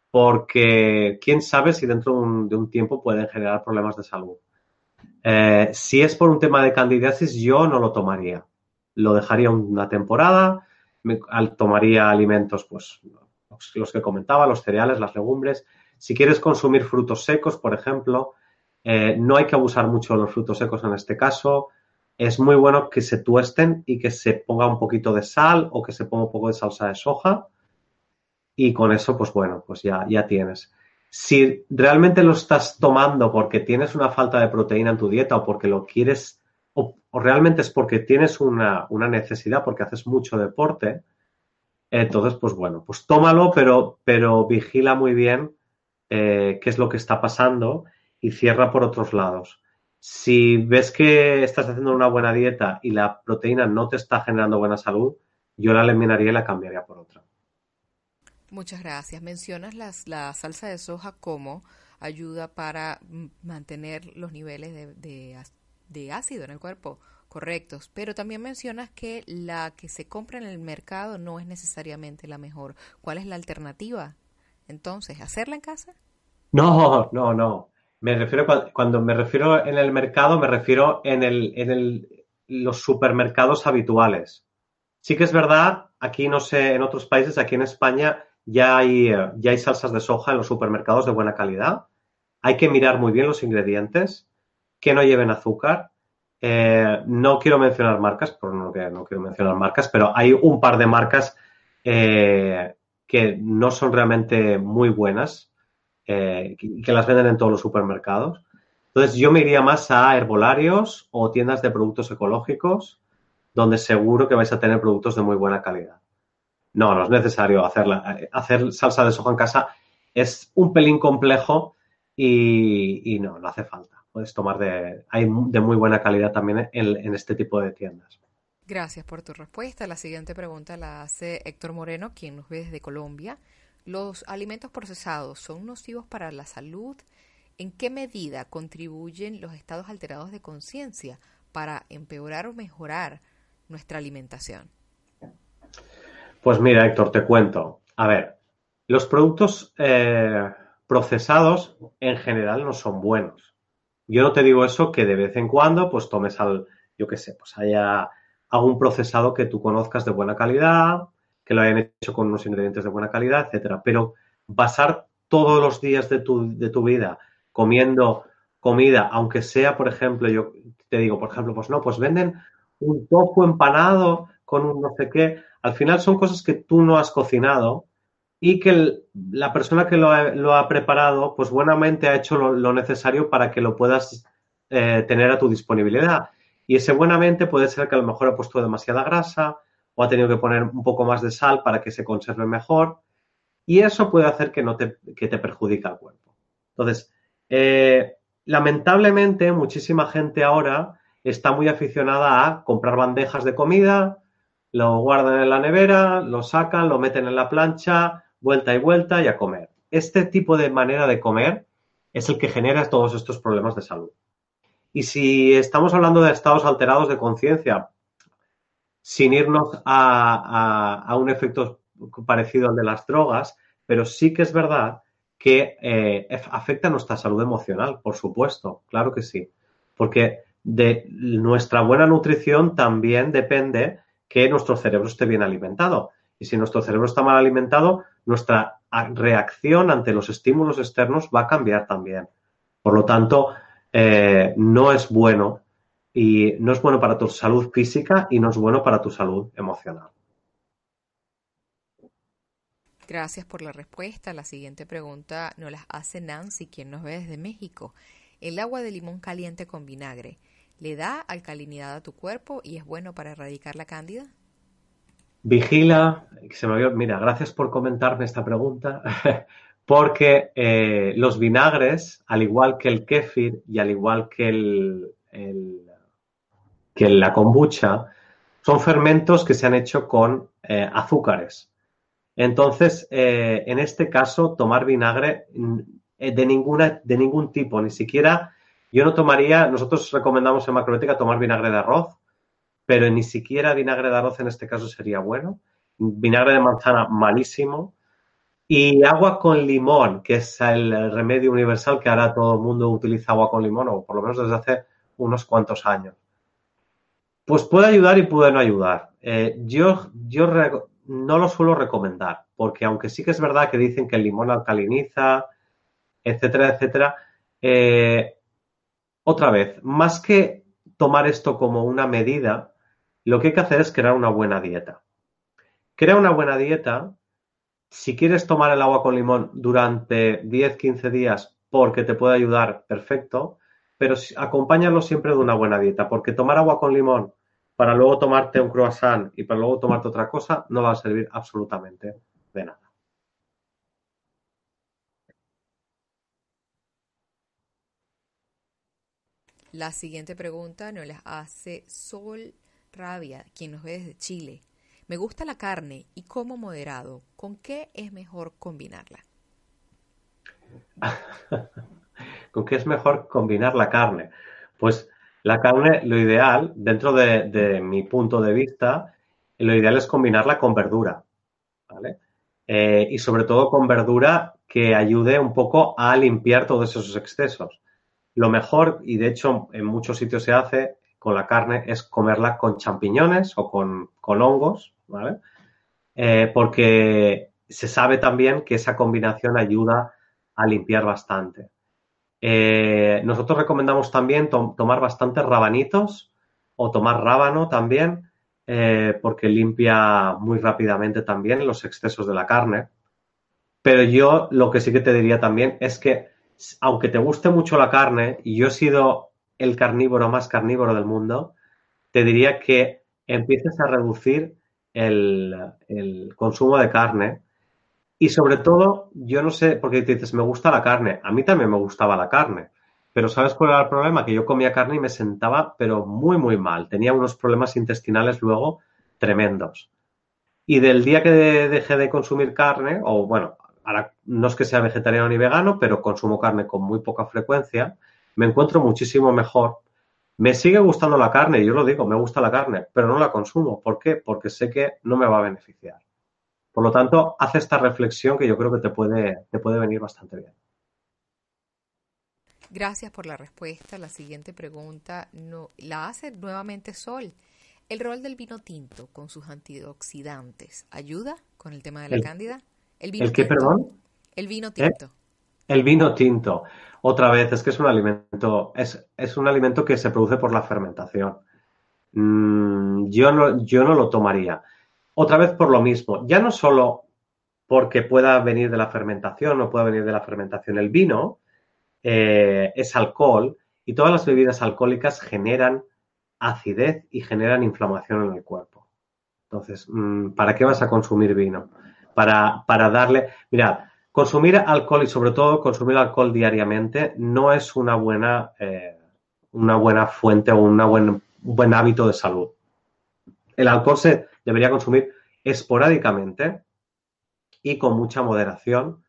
porque quién sabe si dentro de un, tiempo pueden generar problemas de salud. Eh, si es por un tema de candidiasis, yo no lo tomaría. Lo dejaría una temporada, tomaría alimentos, pues los que comentaba, los cereales, las legumbres. Si quieres consumir frutos secos, por ejemplo, eh, no hay que abusar mucho de los frutos secos en este caso. Es muy bueno que se tuesten y que se ponga un poquito de sal o que se ponga un poco de salsa de soja y con eso, pues bueno, pues ya, ya tienes. Si realmente lo estás tomando porque tienes una falta de proteína en tu dieta o porque lo quieres, o, realmente es porque tienes una, necesidad, porque haces mucho deporte, entonces, pues bueno, pues tómalo, pero, pero vigila muy bien eh, qué es lo que está pasando y cierra por otros lados. Si ves que estás haciendo una buena dieta y la proteína no te está generando buena salud, yo la eliminaría y la cambiaría por otra. Muchas gracias. Mencionas las, la salsa de soja como ayuda para mantener los niveles de, ácido en el cuerpo correctos, pero también mencionas que la que se compra en el mercado no es necesariamente la mejor. ¿Cuál es la alternativa? Entonces, ¿hacerla en casa? No, no, no. Me refiero cuando me refiero en el mercado, me refiero en el, en el, los supermercados habituales. Sí que es verdad, aquí no sé, en otros países, aquí en España, ya hay, ya hay salsas de soja en los supermercados de buena calidad. Hay que mirar muy bien los ingredientes, que no lleven azúcar. Eh, no quiero mencionar marcas, por no, que no quiero mencionar marcas, pero hay un par de marcas eh, que no son realmente muy buenas, que, que las venden en todos los supermercados. Entonces yo me iría más a herbolarios o tiendas de productos ecológicos, donde seguro que vais a tener productos de muy buena calidad. No, no es necesario hacerla. Hacer salsa de soja en casa es un pelín complejo y, no, no hace falta. Puedes tomar de, hay de muy buena calidad también en, este tipo de tiendas. Gracias por tu respuesta. La siguiente pregunta la hace Héctor Moreno, quien nos ve desde Colombia. ¿Los alimentos procesados son nocivos para la salud? ¿En qué medida contribuyen los estados alterados de conciencia para empeorar o mejorar nuestra alimentación? Pues mira, Héctor, te cuento. A ver, los productos eh, procesados en general no son buenos. Yo no te digo eso que de vez en cuando pues tomes al, yo qué sé, pues haya algún procesado que tú conozcas de buena calidad, que lo hayan hecho con unos ingredientes de buena calidad, etcétera. Pero basar todos los días de tu, de tu vida comiendo comida, aunque sea, por ejemplo, yo te digo, por ejemplo, pues no, pues venden un tofu empanado con un no sé qué. Al final son cosas que tú no has cocinado y que la persona que lo ha, preparado, pues buenamente ha hecho lo, necesario para que lo puedas eh, tener a tu disponibilidad. Y ese buenamente puede ser que a lo mejor ha puesto demasiada grasa o ha tenido que poner un poco más de sal para que se conserve mejor. Y eso puede hacer que, no te, que te perjudique al cuerpo. Entonces, eh, lamentablemente, muchísima gente ahora está muy aficionada a comprar bandejas de comida, lo guardan en la nevera, lo sacan, lo meten en la plancha, vuelta y vuelta y a comer. Este tipo de manera de comer es el que genera todos estos problemas de salud. Y si estamos hablando de estados alterados de conciencia, sin irnos a, un efecto parecido al de las drogas, pero sí que es verdad que eh, afecta a nuestra salud emocional, por supuesto, claro que sí, porque de nuestra buena nutrición también depende que nuestro cerebro esté bien alimentado. Y si nuestro cerebro está mal alimentado, nuestra reacción ante los estímulos externos va a cambiar también. Por lo tanto, eh, no es bueno y no es bueno para tu salud física y no es bueno para tu salud emocional. Gracias por la respuesta. La siguiente pregunta nos la hace Nancy, quien nos ve desde México. El agua de limón caliente con vinagre, ¿le da alcalinidad a tu cuerpo y es bueno para erradicar la cándida? Vigila, se me mira, gracias por comentarme esta pregunta, porque eh, los vinagres, al igual que el kéfir y al igual que, el, que la kombucha, son fermentos que se han hecho con eh, azúcares. Entonces, eh, en este caso, tomar vinagre mm, de, ninguna, de ningún tipo, ni siquiera, yo no tomaría, nosotros recomendamos en macrobiótica tomar vinagre de arroz, pero ni siquiera vinagre de arroz en este caso sería bueno. Vinagre de manzana, malísimo. Y agua con limón, que es el remedio universal que ahora todo el mundo utiliza agua con limón, o por lo menos desde hace unos cuantos años. Pues puede ayudar y puede no ayudar. Eh, yo yo no lo suelo recomendar, porque aunque sí que es verdad que dicen que el limón alcaliniza, etcétera, etcétera, eh, otra vez, más que tomar esto como una medida, lo que hay que hacer es crear una buena dieta. Crea una buena dieta. Si quieres tomar el agua con limón durante 10-15 días porque te puede ayudar, perfecto, pero acompáñalo siempre de una buena dieta, porque tomar agua con limón para luego tomarte un croissant y para luego tomarte otra cosa no va a servir absolutamente de nada. La siguiente pregunta nos la hace Sol Rabia, quien nos ve desde Chile. Me gusta la carne y como moderado. ¿Con qué es mejor combinarla? ¿Con qué es mejor combinar la carne? Pues la carne, lo ideal, dentro de, mi punto de vista, lo ideal es combinarla con verdura. ¿vale? Eh, y sobre todo con verdura que ayude un poco a limpiar todos esos excesos. Lo mejor, y de hecho en muchos sitios se hace, con la carne es comerla con champiñones o con, hongos, ¿vale? Eh, porque se sabe también que esa combinación ayuda a limpiar bastante. Eh, nosotros recomendamos también tomar bastantes rabanitos o tomar rábano también, eh, porque limpia muy rápidamente también los excesos de la carne. Pero yo lo que sí que te diría también es que, aunque te guste mucho la carne, y yo he sido el carnívoro más carnívoro del mundo, te diría que empieces a reducir el, consumo de carne. Y sobre todo, yo no sé, porque te dices, me gusta la carne. A mí también me gustaba la carne. Pero ¿sabes cuál era el problema? Que yo comía carne y me sentaba, pero muy, muy mal. Tenía unos problemas intestinales luego tremendos. Y del día que dejé de consumir carne, o bueno, ahora no es que sea vegetariano ni vegano, pero consumo carne con muy poca frecuencia, me encuentro muchísimo mejor. Me sigue gustando la carne, yo lo digo, me gusta la carne, pero no la consumo. ¿Por qué? Porque sé que no me va a beneficiar. Por lo tanto, hace esta reflexión que yo creo que te puede, te puede venir bastante bien. Gracias por la respuesta. La siguiente pregunta no, la hace nuevamente Sol. ¿El rol del vino tinto con sus antioxidantes ayuda con el tema de la cándida? ¿El, vino qué, perdón? El vino tinto. El vino tinto. Otra vez, es que es un alimento, es, es un alimento que se produce por la fermentación. Mm, yo, no, yo no lo tomaría. Otra vez por lo mismo, ya no solo porque pueda venir de la fermentación o pueda venir de la fermentación el vino, eh, es alcohol y todas las bebidas alcohólicas generan acidez y generan inflamación en el cuerpo. Entonces, mm, ¿para qué vas a consumir vino? Para, para darle, mira, Consumir alcohol y sobre todo consumir alcohol diariamente no es una buena, eh, una buena fuente o una un buen hábito de salud. El alcohol se debería consumir esporádicamente y con mucha moderación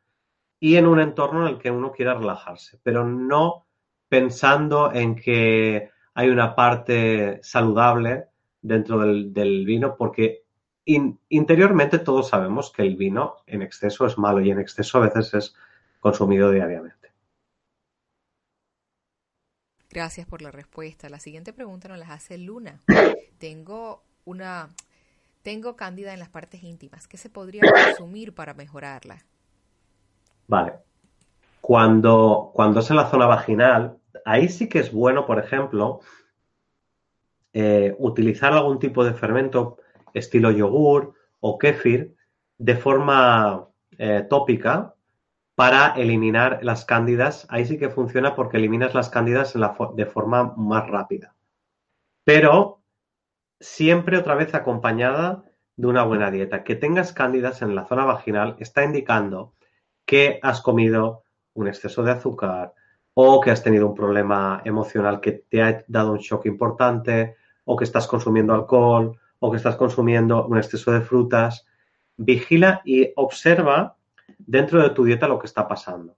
y en un entorno en el que uno quiera relajarse, pero no pensando en que hay una parte saludable dentro del, vino, porque interiormente todos sabemos que el vino en exceso es malo y en exceso a veces es consumido diariamente. Gracias por la respuesta. La siguiente pregunta nos la hace Luna. Tengo una tengo cándida en las partes íntimas. ¿Qué se podría consumir para mejorarla? Vale. Cuando, cuando es en la zona vaginal, ahí sí que es bueno, por ejemplo, eh, utilizar algún tipo de fermento estilo yogur o kéfir de forma eh, tópica para eliminar las cándidas. Ahí sí que funciona porque eliminas las cándidas de forma más rápida. Pero siempre otra vez acompañada de una buena dieta. Que tengas cándidas en la zona vaginal está indicando que has comido un exceso de azúcar o que has tenido un problema emocional que te ha dado un shock importante o que estás consumiendo alcohol o que estás consumiendo un exceso de frutas. Vigila y observa dentro de tu dieta lo que está pasando.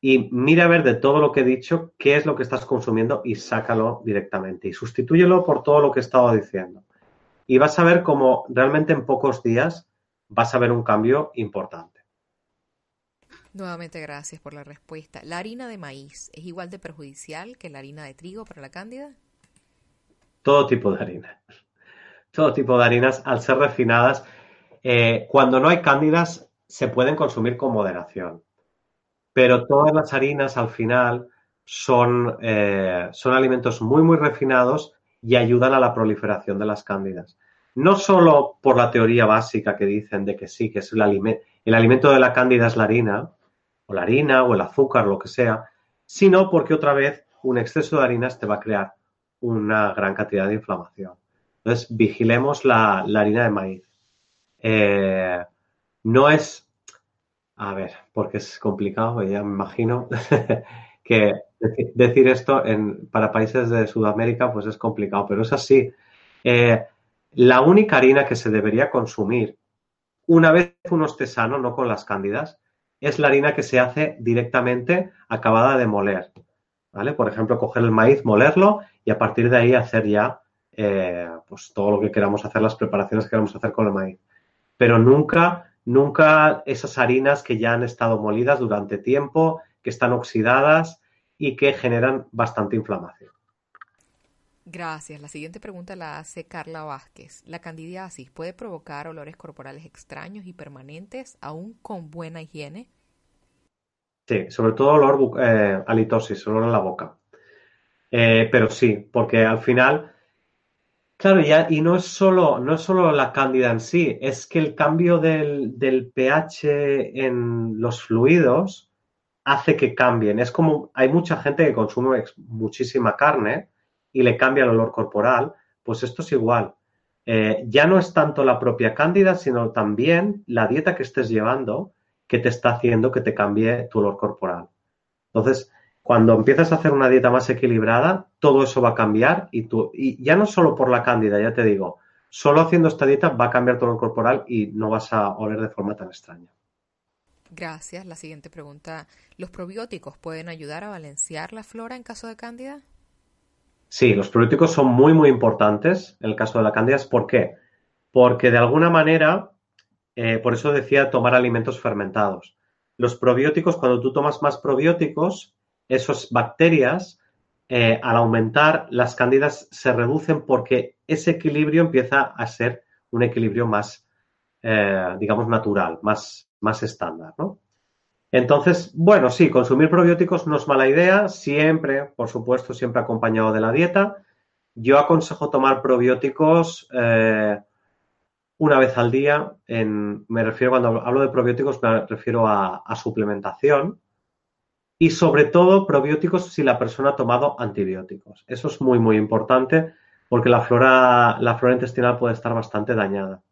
Y mira a ver de todo lo que he dicho qué es lo que estás consumiendo y sácalo directamente. Y sustitúyelo por todo lo que he estado diciendo. Y vas a ver cómo realmente en pocos días vas a ver un cambio importante. Nuevamente gracias por la respuesta. ¿La harina de maíz es igual de perjudicial que la harina de trigo para la cándida? Todo tipo de harina. Todo tipo de harinas, al ser refinadas, eh, cuando no hay cándidas, se pueden consumir con moderación pero todas las harinas al final son, eh, son alimentos muy, muy refinados y ayudan a la proliferación de las cándidas. No solo por la teoría básica que dicen de que sí, que es el, alimento, el alimento de la cándida es la harina, o la harina, o el azúcar, lo que sea, sino porque otra vez un exceso de harinas te va a crear una gran cantidad de inflamación. Entonces, vigilemos la, harina de maíz. Eh, no es a ver, porque es complicado, ya me imagino que decir esto para países de Sudamérica pues es complicado, pero es así. Eh, la única harina que se debería consumir una vez uno esté sano, no con las cándidas, es la harina que se hace directamente acabada de moler. ¿Vale? Por ejemplo, coger el maíz, molerlo y a partir de ahí hacer ya eh, pues todo lo que queramos hacer, las preparaciones que queramos hacer con el maíz. Pero nunca Nunca esas harinas que ya han estado molidas durante tiempo, que están oxidadas y que generan bastante inflamación. Gracias. La siguiente pregunta la hace Carla Vázquez. ¿La candidiasis puede provocar olores corporales extraños y permanentes aún con buena higiene? Sí, sobre todo olor eh, halitosis, olor en la boca. Eh, pero sí, porque al final Claro, ya, y no es solo, no es solo la cándida en sí, es que el cambio del, pH en los fluidos hace que cambien. Es como hay mucha gente que consume muchísima carne y le cambia el olor corporal, pues esto es igual. Eh, ya no es tanto la propia cándida, sino también la dieta que estés llevando que te está haciendo que te cambie tu olor corporal. Entonces, cuando empiezas a hacer una dieta más equilibrada, todo eso va a cambiar y tú, y ya no solo por la cándida, ya te digo, solo haciendo esta dieta va a cambiar todo el corporal y no vas a oler de forma tan extraña. Gracias. La siguiente pregunta, ¿los probióticos pueden ayudar a balancear la flora en caso de cándida? Sí, los probióticos son muy, muy importantes en el caso de la cándida. ¿Por qué? Porque de alguna manera, eh, por eso decía tomar alimentos fermentados. Los probióticos, cuando tú tomas más probióticos, esas bacterias, eh, al aumentar, las cándidas se reducen porque ese equilibrio empieza a ser un equilibrio más, eh, digamos, natural, más, más estándar, ¿no? Entonces, bueno, sí, consumir probióticos no es mala idea, siempre, por supuesto, siempre acompañado de la dieta. Yo aconsejo tomar probióticos eh, una vez al día. me refiero, cuando hablo de probióticos, me refiero a suplementación y sobre todo probióticos si la persona ha tomado antibióticos. Eso es muy, muy importante porque la flora, la flora intestinal puede estar bastante dañada.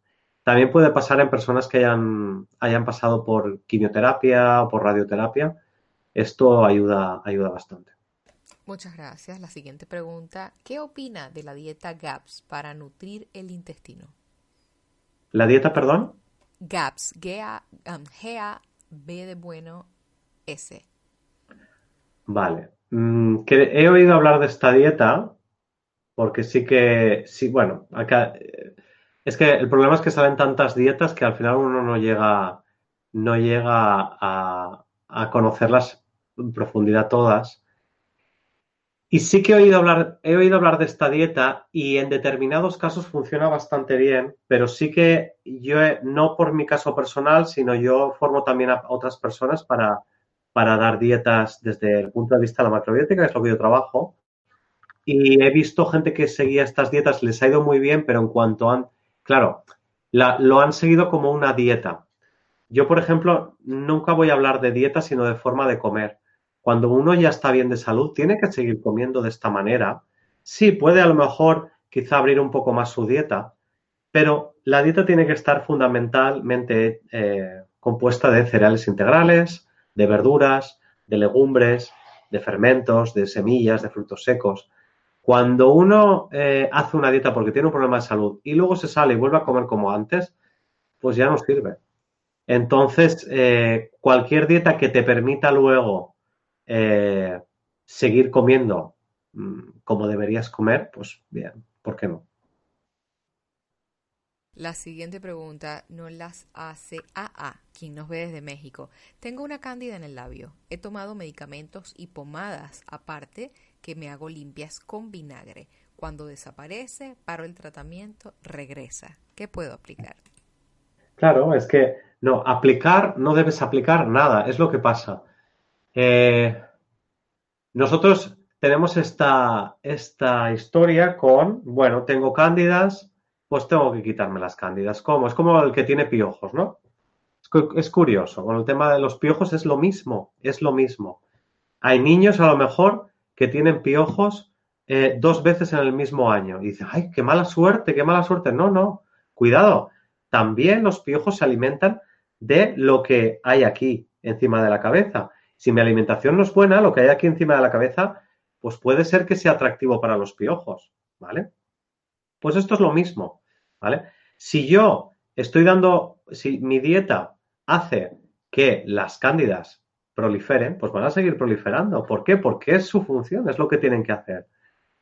También puede pasar en personas que hayan, hayan pasado por quimioterapia o por radioterapia. Esto ayuda, ayuda bastante. Muchas gracias. La siguiente pregunta, ¿qué opina de la dieta GAPS para nutrir el intestino? ¿La dieta, perdón? GAPS, G-A, B de bueno S. Vale. Mm, he oído hablar de esta dieta porque sí que, sí, bueno, acá, es que el problema es que salen tantas dietas que al final uno no llega, no llega a, conocerlas en profundidad todas. Y sí que he oído hablar, he oído hablar de esta dieta y en determinados casos funciona bastante bien, pero sí que yo, no por mi caso personal, sino yo formo también a otras personas para, para dar dietas desde el punto de vista de la macrobiótica, que es lo que yo trabajo. Y he visto gente que seguía estas dietas, les ha ido muy bien, pero en cuanto han, claro, lo han seguido como una dieta. Yo, por ejemplo, nunca voy a hablar de dieta, sino de forma de comer cuando uno ya está bien de salud, tiene que seguir comiendo de esta manera. Sí, puede a lo mejor quizá abrir un poco más su dieta, pero la dieta tiene que estar fundamentalmente eh, compuesta de cereales integrales, de verduras, de legumbres, de fermentos, de semillas, de frutos secos. Cuando uno eh, hace una dieta porque tiene un problema de salud y luego se sale y vuelve a comer como antes, pues ya no sirve. Entonces, eh, cualquier dieta que te permita luego eh, seguir comiendo mm, como deberías comer, pues bien, ¿por qué no? La siguiente pregunta nos las hace AA, quien nos ve desde México. Tengo una cándida en el labio. He tomado medicamentos y pomadas aparte que me hago limpias con vinagre. Cuando desaparece, paro el tratamiento, regresa. ¿Qué puedo aplicar? Claro, es que no, aplicar no debes aplicar nada, es lo que pasa. Eh, nosotros tenemos esta, esta historia con, bueno, tengo cándidas, pues tengo que quitarme las cándidas. ¿Cómo? Es como el que tiene piojos, ¿no? Es, curioso, con el tema de los piojos es lo mismo, es lo mismo. Hay niños a lo mejor que tienen piojos eh, dos veces en el mismo año y dicen, ay, qué mala suerte, qué mala suerte. No, no, cuidado. También los piojos se alimentan de lo que hay aquí encima de la cabeza. Si mi alimentación no es buena, lo que hay aquí encima de la cabeza, pues puede ser que sea atractivo para los piojos, ¿vale? Pues esto es lo mismo, ¿vale? Si yo estoy dando, si mi dieta hace que las cándidas proliferen, pues van a seguir proliferando. ¿Por qué? Porque es su función, es lo que tienen que hacer.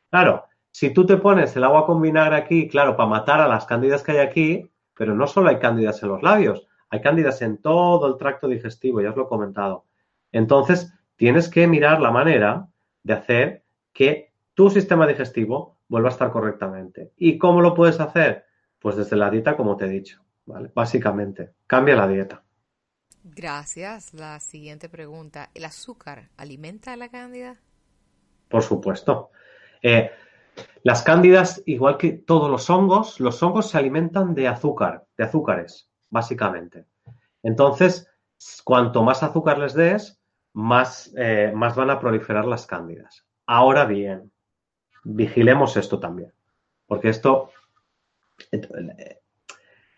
Claro, si tú te pones el agua con vinagre aquí, claro, para matar a las cándidas que hay aquí, pero no solo hay cándidas en los labios, hay cándidas en todo el tracto digestivo, ya os lo he comentado. Entonces, tienes que mirar la manera de hacer que tu sistema digestivo vuelva a estar correctamente. ¿Y cómo lo puedes hacer? Pues desde la dieta, como te he dicho, ¿vale? Básicamente, cambia la dieta. Gracias. La siguiente pregunta, ¿el azúcar alimenta a la cándida? Por supuesto. Eh, las cándidas, igual que todos los hongos, los hongos se alimentan de azúcar, de azúcares, básicamente. Entonces, cuanto más azúcar les des, más, eh, más van a proliferar las cándidas. Ahora bien, vigilemos esto también, porque esto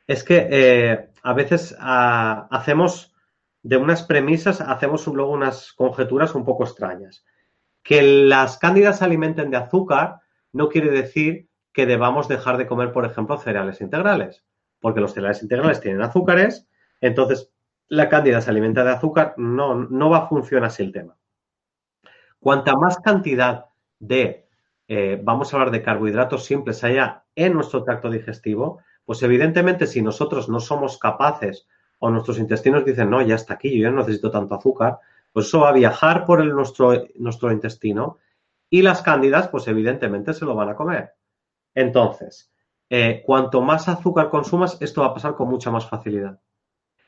es que eh, a veces ah, hacemos de unas premisas, hacemos luego unas conjeturas un poco extrañas. Que las cándidas se alimenten de azúcar no quiere decir que debamos dejar de comer, por ejemplo, cereales integrales, porque los cereales integrales tienen azúcares, entonces la cándida se alimenta de azúcar, no, no va a funcionar así el tema. Cuanta más cantidad de, eh, vamos a hablar de carbohidratos simples haya en nuestro tracto digestivo, pues evidentemente si nosotros no somos capaces o nuestros intestinos dicen, no, ya está aquí, yo ya no necesito tanto azúcar, pues eso va a viajar por el, nuestro, nuestro intestino y las cándidas, pues evidentemente se lo van a comer. Entonces, eh, cuanto más azúcar consumas, esto va a pasar con mucha más facilidad.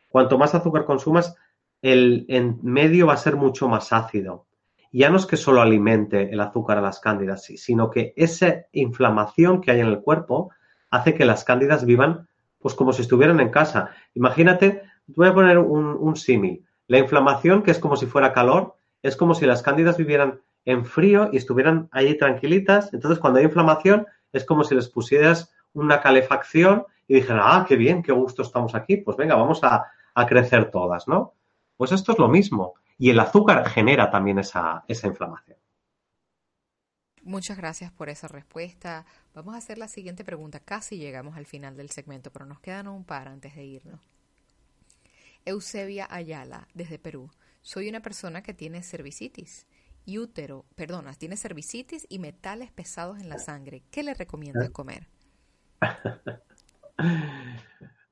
Cuanto más azúcar consumas, el en medio va a ser mucho más ácido. Ya no es que solo alimente el azúcar a las cándidas, sino que esa inflamación que hay en el cuerpo hace que las cándidas vivan pues como si estuvieran en casa. Imagínate, voy a poner un, un símil. La inflamación, que es como si fuera calor, es como si las cándidas vivieran en frío y estuvieran ahí tranquilitas. Entonces, cuando hay inflamación, es como si les pusieras una calefacción y dijeran, ah, qué bien, qué gusto estamos aquí. Pues venga, vamos a, a crecer todas, ¿no? Pues esto es lo mismo. Y el azúcar genera también esa, esa inflamación. Muchas gracias por esa respuesta. Vamos a hacer la siguiente pregunta. Casi llegamos al final del segmento, pero nos quedan un par antes de irnos. Eusebia Ayala, desde Perú. Soy una persona que tiene cervicitis y útero, perdona, tiene cervicitis y metales pesados en la sangre. ¿Qué le recomiendas comer?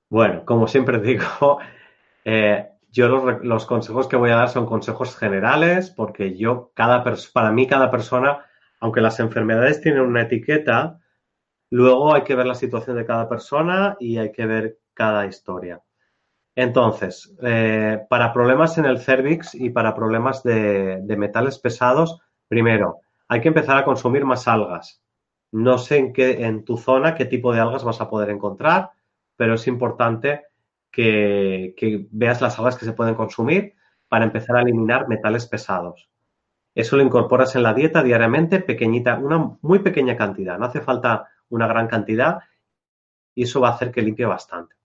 bueno, como siempre digo, eh, yo los, consejos que voy a dar son consejos generales porque yo, cada para mí, cada persona, aunque las enfermedades tienen una etiqueta, luego hay que ver la situación de cada persona y hay que ver cada historia. Entonces, eh, para problemas en el cervix y para problemas de, metales pesados, primero, hay que empezar a consumir más algas. No sé en qué, en tu zona, qué tipo de algas vas a poder encontrar, pero es importante que, veas las algas que se pueden consumir para empezar a eliminar metales pesados. Eso lo incorporas en la dieta diariamente, pequeñita, una muy pequeña cantidad. No hace falta una gran cantidad y eso va a hacer que limpie bastante.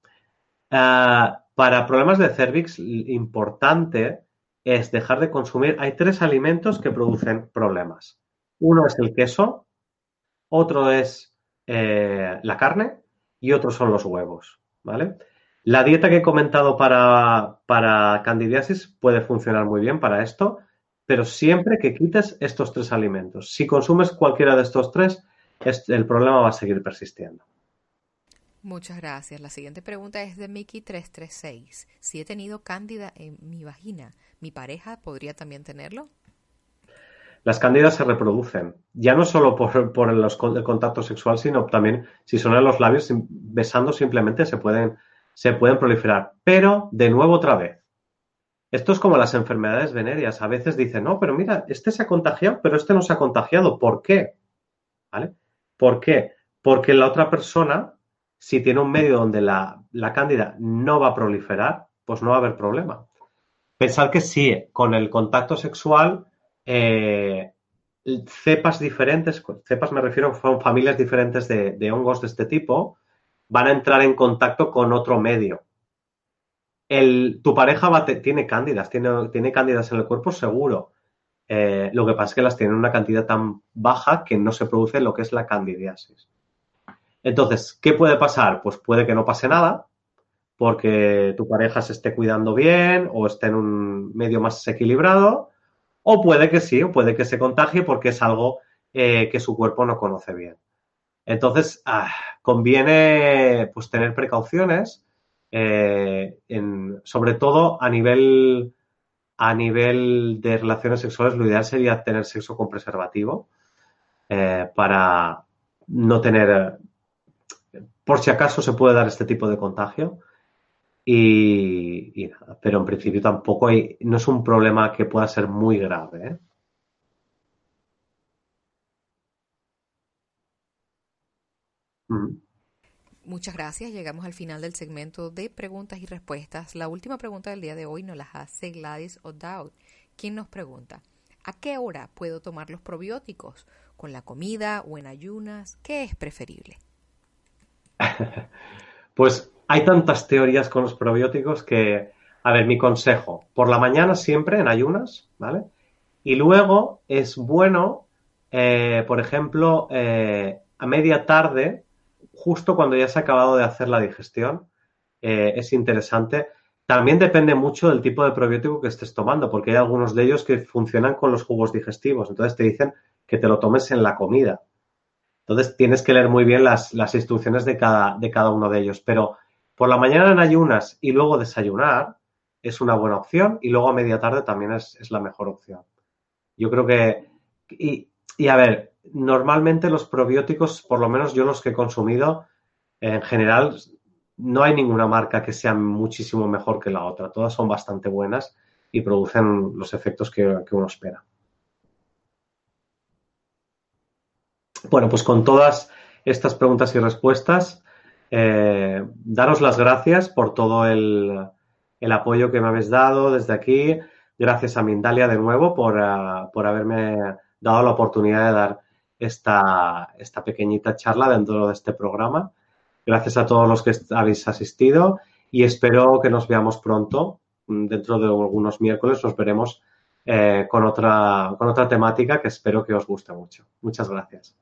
Ah, para problemas de cervix, importante es dejar de consumir. Hay tres alimentos que producen problemas. Uno es el queso, otro es eh, la carne y otro son los huevos. ¿Vale? La dieta que he comentado para, para candidiasis puede funcionar muy bien para esto, pero siempre que quites estos tres alimentos. Si consumes cualquiera de estos tres, el problema va a seguir persistiendo. Muchas gracias. La siguiente pregunta es de Mickey336. Si he tenido cándida en mi vagina, ¿mi pareja podría también tenerlo? Las cándidas se reproducen, ya no solo por, el contacto sexual, sino también si son en los labios, besando simplemente se pueden, se pueden proliferar. Pero, de nuevo otra vez, esto es como las enfermedades venéreas. A veces dicen, no, pero mira, este se ha contagiado, pero este no se ha contagiado. ¿Por qué? ¿Vale? ¿Por qué? Porque la otra persona si tiene un medio donde la, cándida no va a proliferar, pues no va a haber problema. Pensar que sí, con el contacto sexual, eh, cepas diferentes, cepas me refiero, son familias diferentes de, hongos de este tipo, van a entrar en contacto con otro medio. tu pareja tiene cándidas, tiene, tiene cándidas en el cuerpo seguro. Eh, lo que pasa es que las tiene en una cantidad tan baja que no se produce lo que es la candidiasis. Entonces, ¿qué puede pasar? Pues puede que no pase nada, porque tu pareja se esté cuidando bien o esté en un medio más equilibrado, o puede que sí, o puede que se contagie porque es algo eh, que su cuerpo no conoce bien. Entonces, ah, conviene pues tener precauciones, eh, sobre todo a nivel, a nivel de relaciones sexuales, lo ideal sería tener sexo con preservativo eh, para no tener por si acaso se puede dar este tipo de contagio. Y, pero en principio tampoco hay, no es un problema que pueda ser muy grave. ¿eh? Muchas gracias. Llegamos al final del segmento de preguntas y respuestas. La última pregunta del día de hoy nos la hace Gladys O'Dowd, quien nos pregunta, ¿a qué hora puedo tomar los probióticos? ¿Con la comida o en ayunas? ¿Qué es preferible? pues hay tantas teorías con los probióticos que, a ver, mi consejo, por la mañana siempre en ayunas, ¿vale? Y luego es bueno, eh, por ejemplo, eh, a media tarde, justo cuando ya se ha acabado de hacer la digestión, eh, es interesante. También depende mucho del tipo de probiótico que estés tomando, porque hay algunos de ellos que funcionan con los jugos digestivos. Entonces te dicen que te lo tomes en la comida. Entonces tienes que leer muy bien las, instrucciones de cada, de cada uno de ellos. Pero por la mañana en ayunas y luego desayunar es una buena opción y luego a media tarde también es, la mejor opción. Yo creo que... Y, a ver, normalmente los probióticos, por lo menos yo los que he consumido, en general no hay ninguna marca que sea muchísimo mejor que la otra. Todas son bastante buenas y producen los efectos que uno espera. Bueno, pues con todas estas preguntas y respuestas, eh, daros las gracias por todo el, apoyo que me habéis dado desde aquí. Gracias a Mindalia de nuevo por, eh, por haberme dado la oportunidad de dar esta, esta pequeñita charla dentro de este programa. Gracias a todos los que habéis asistido y espero que nos veamos pronto. Dentro de algunos miércoles nos veremos eh, con, otra, con otra temática que espero que os guste mucho. Muchas gracias.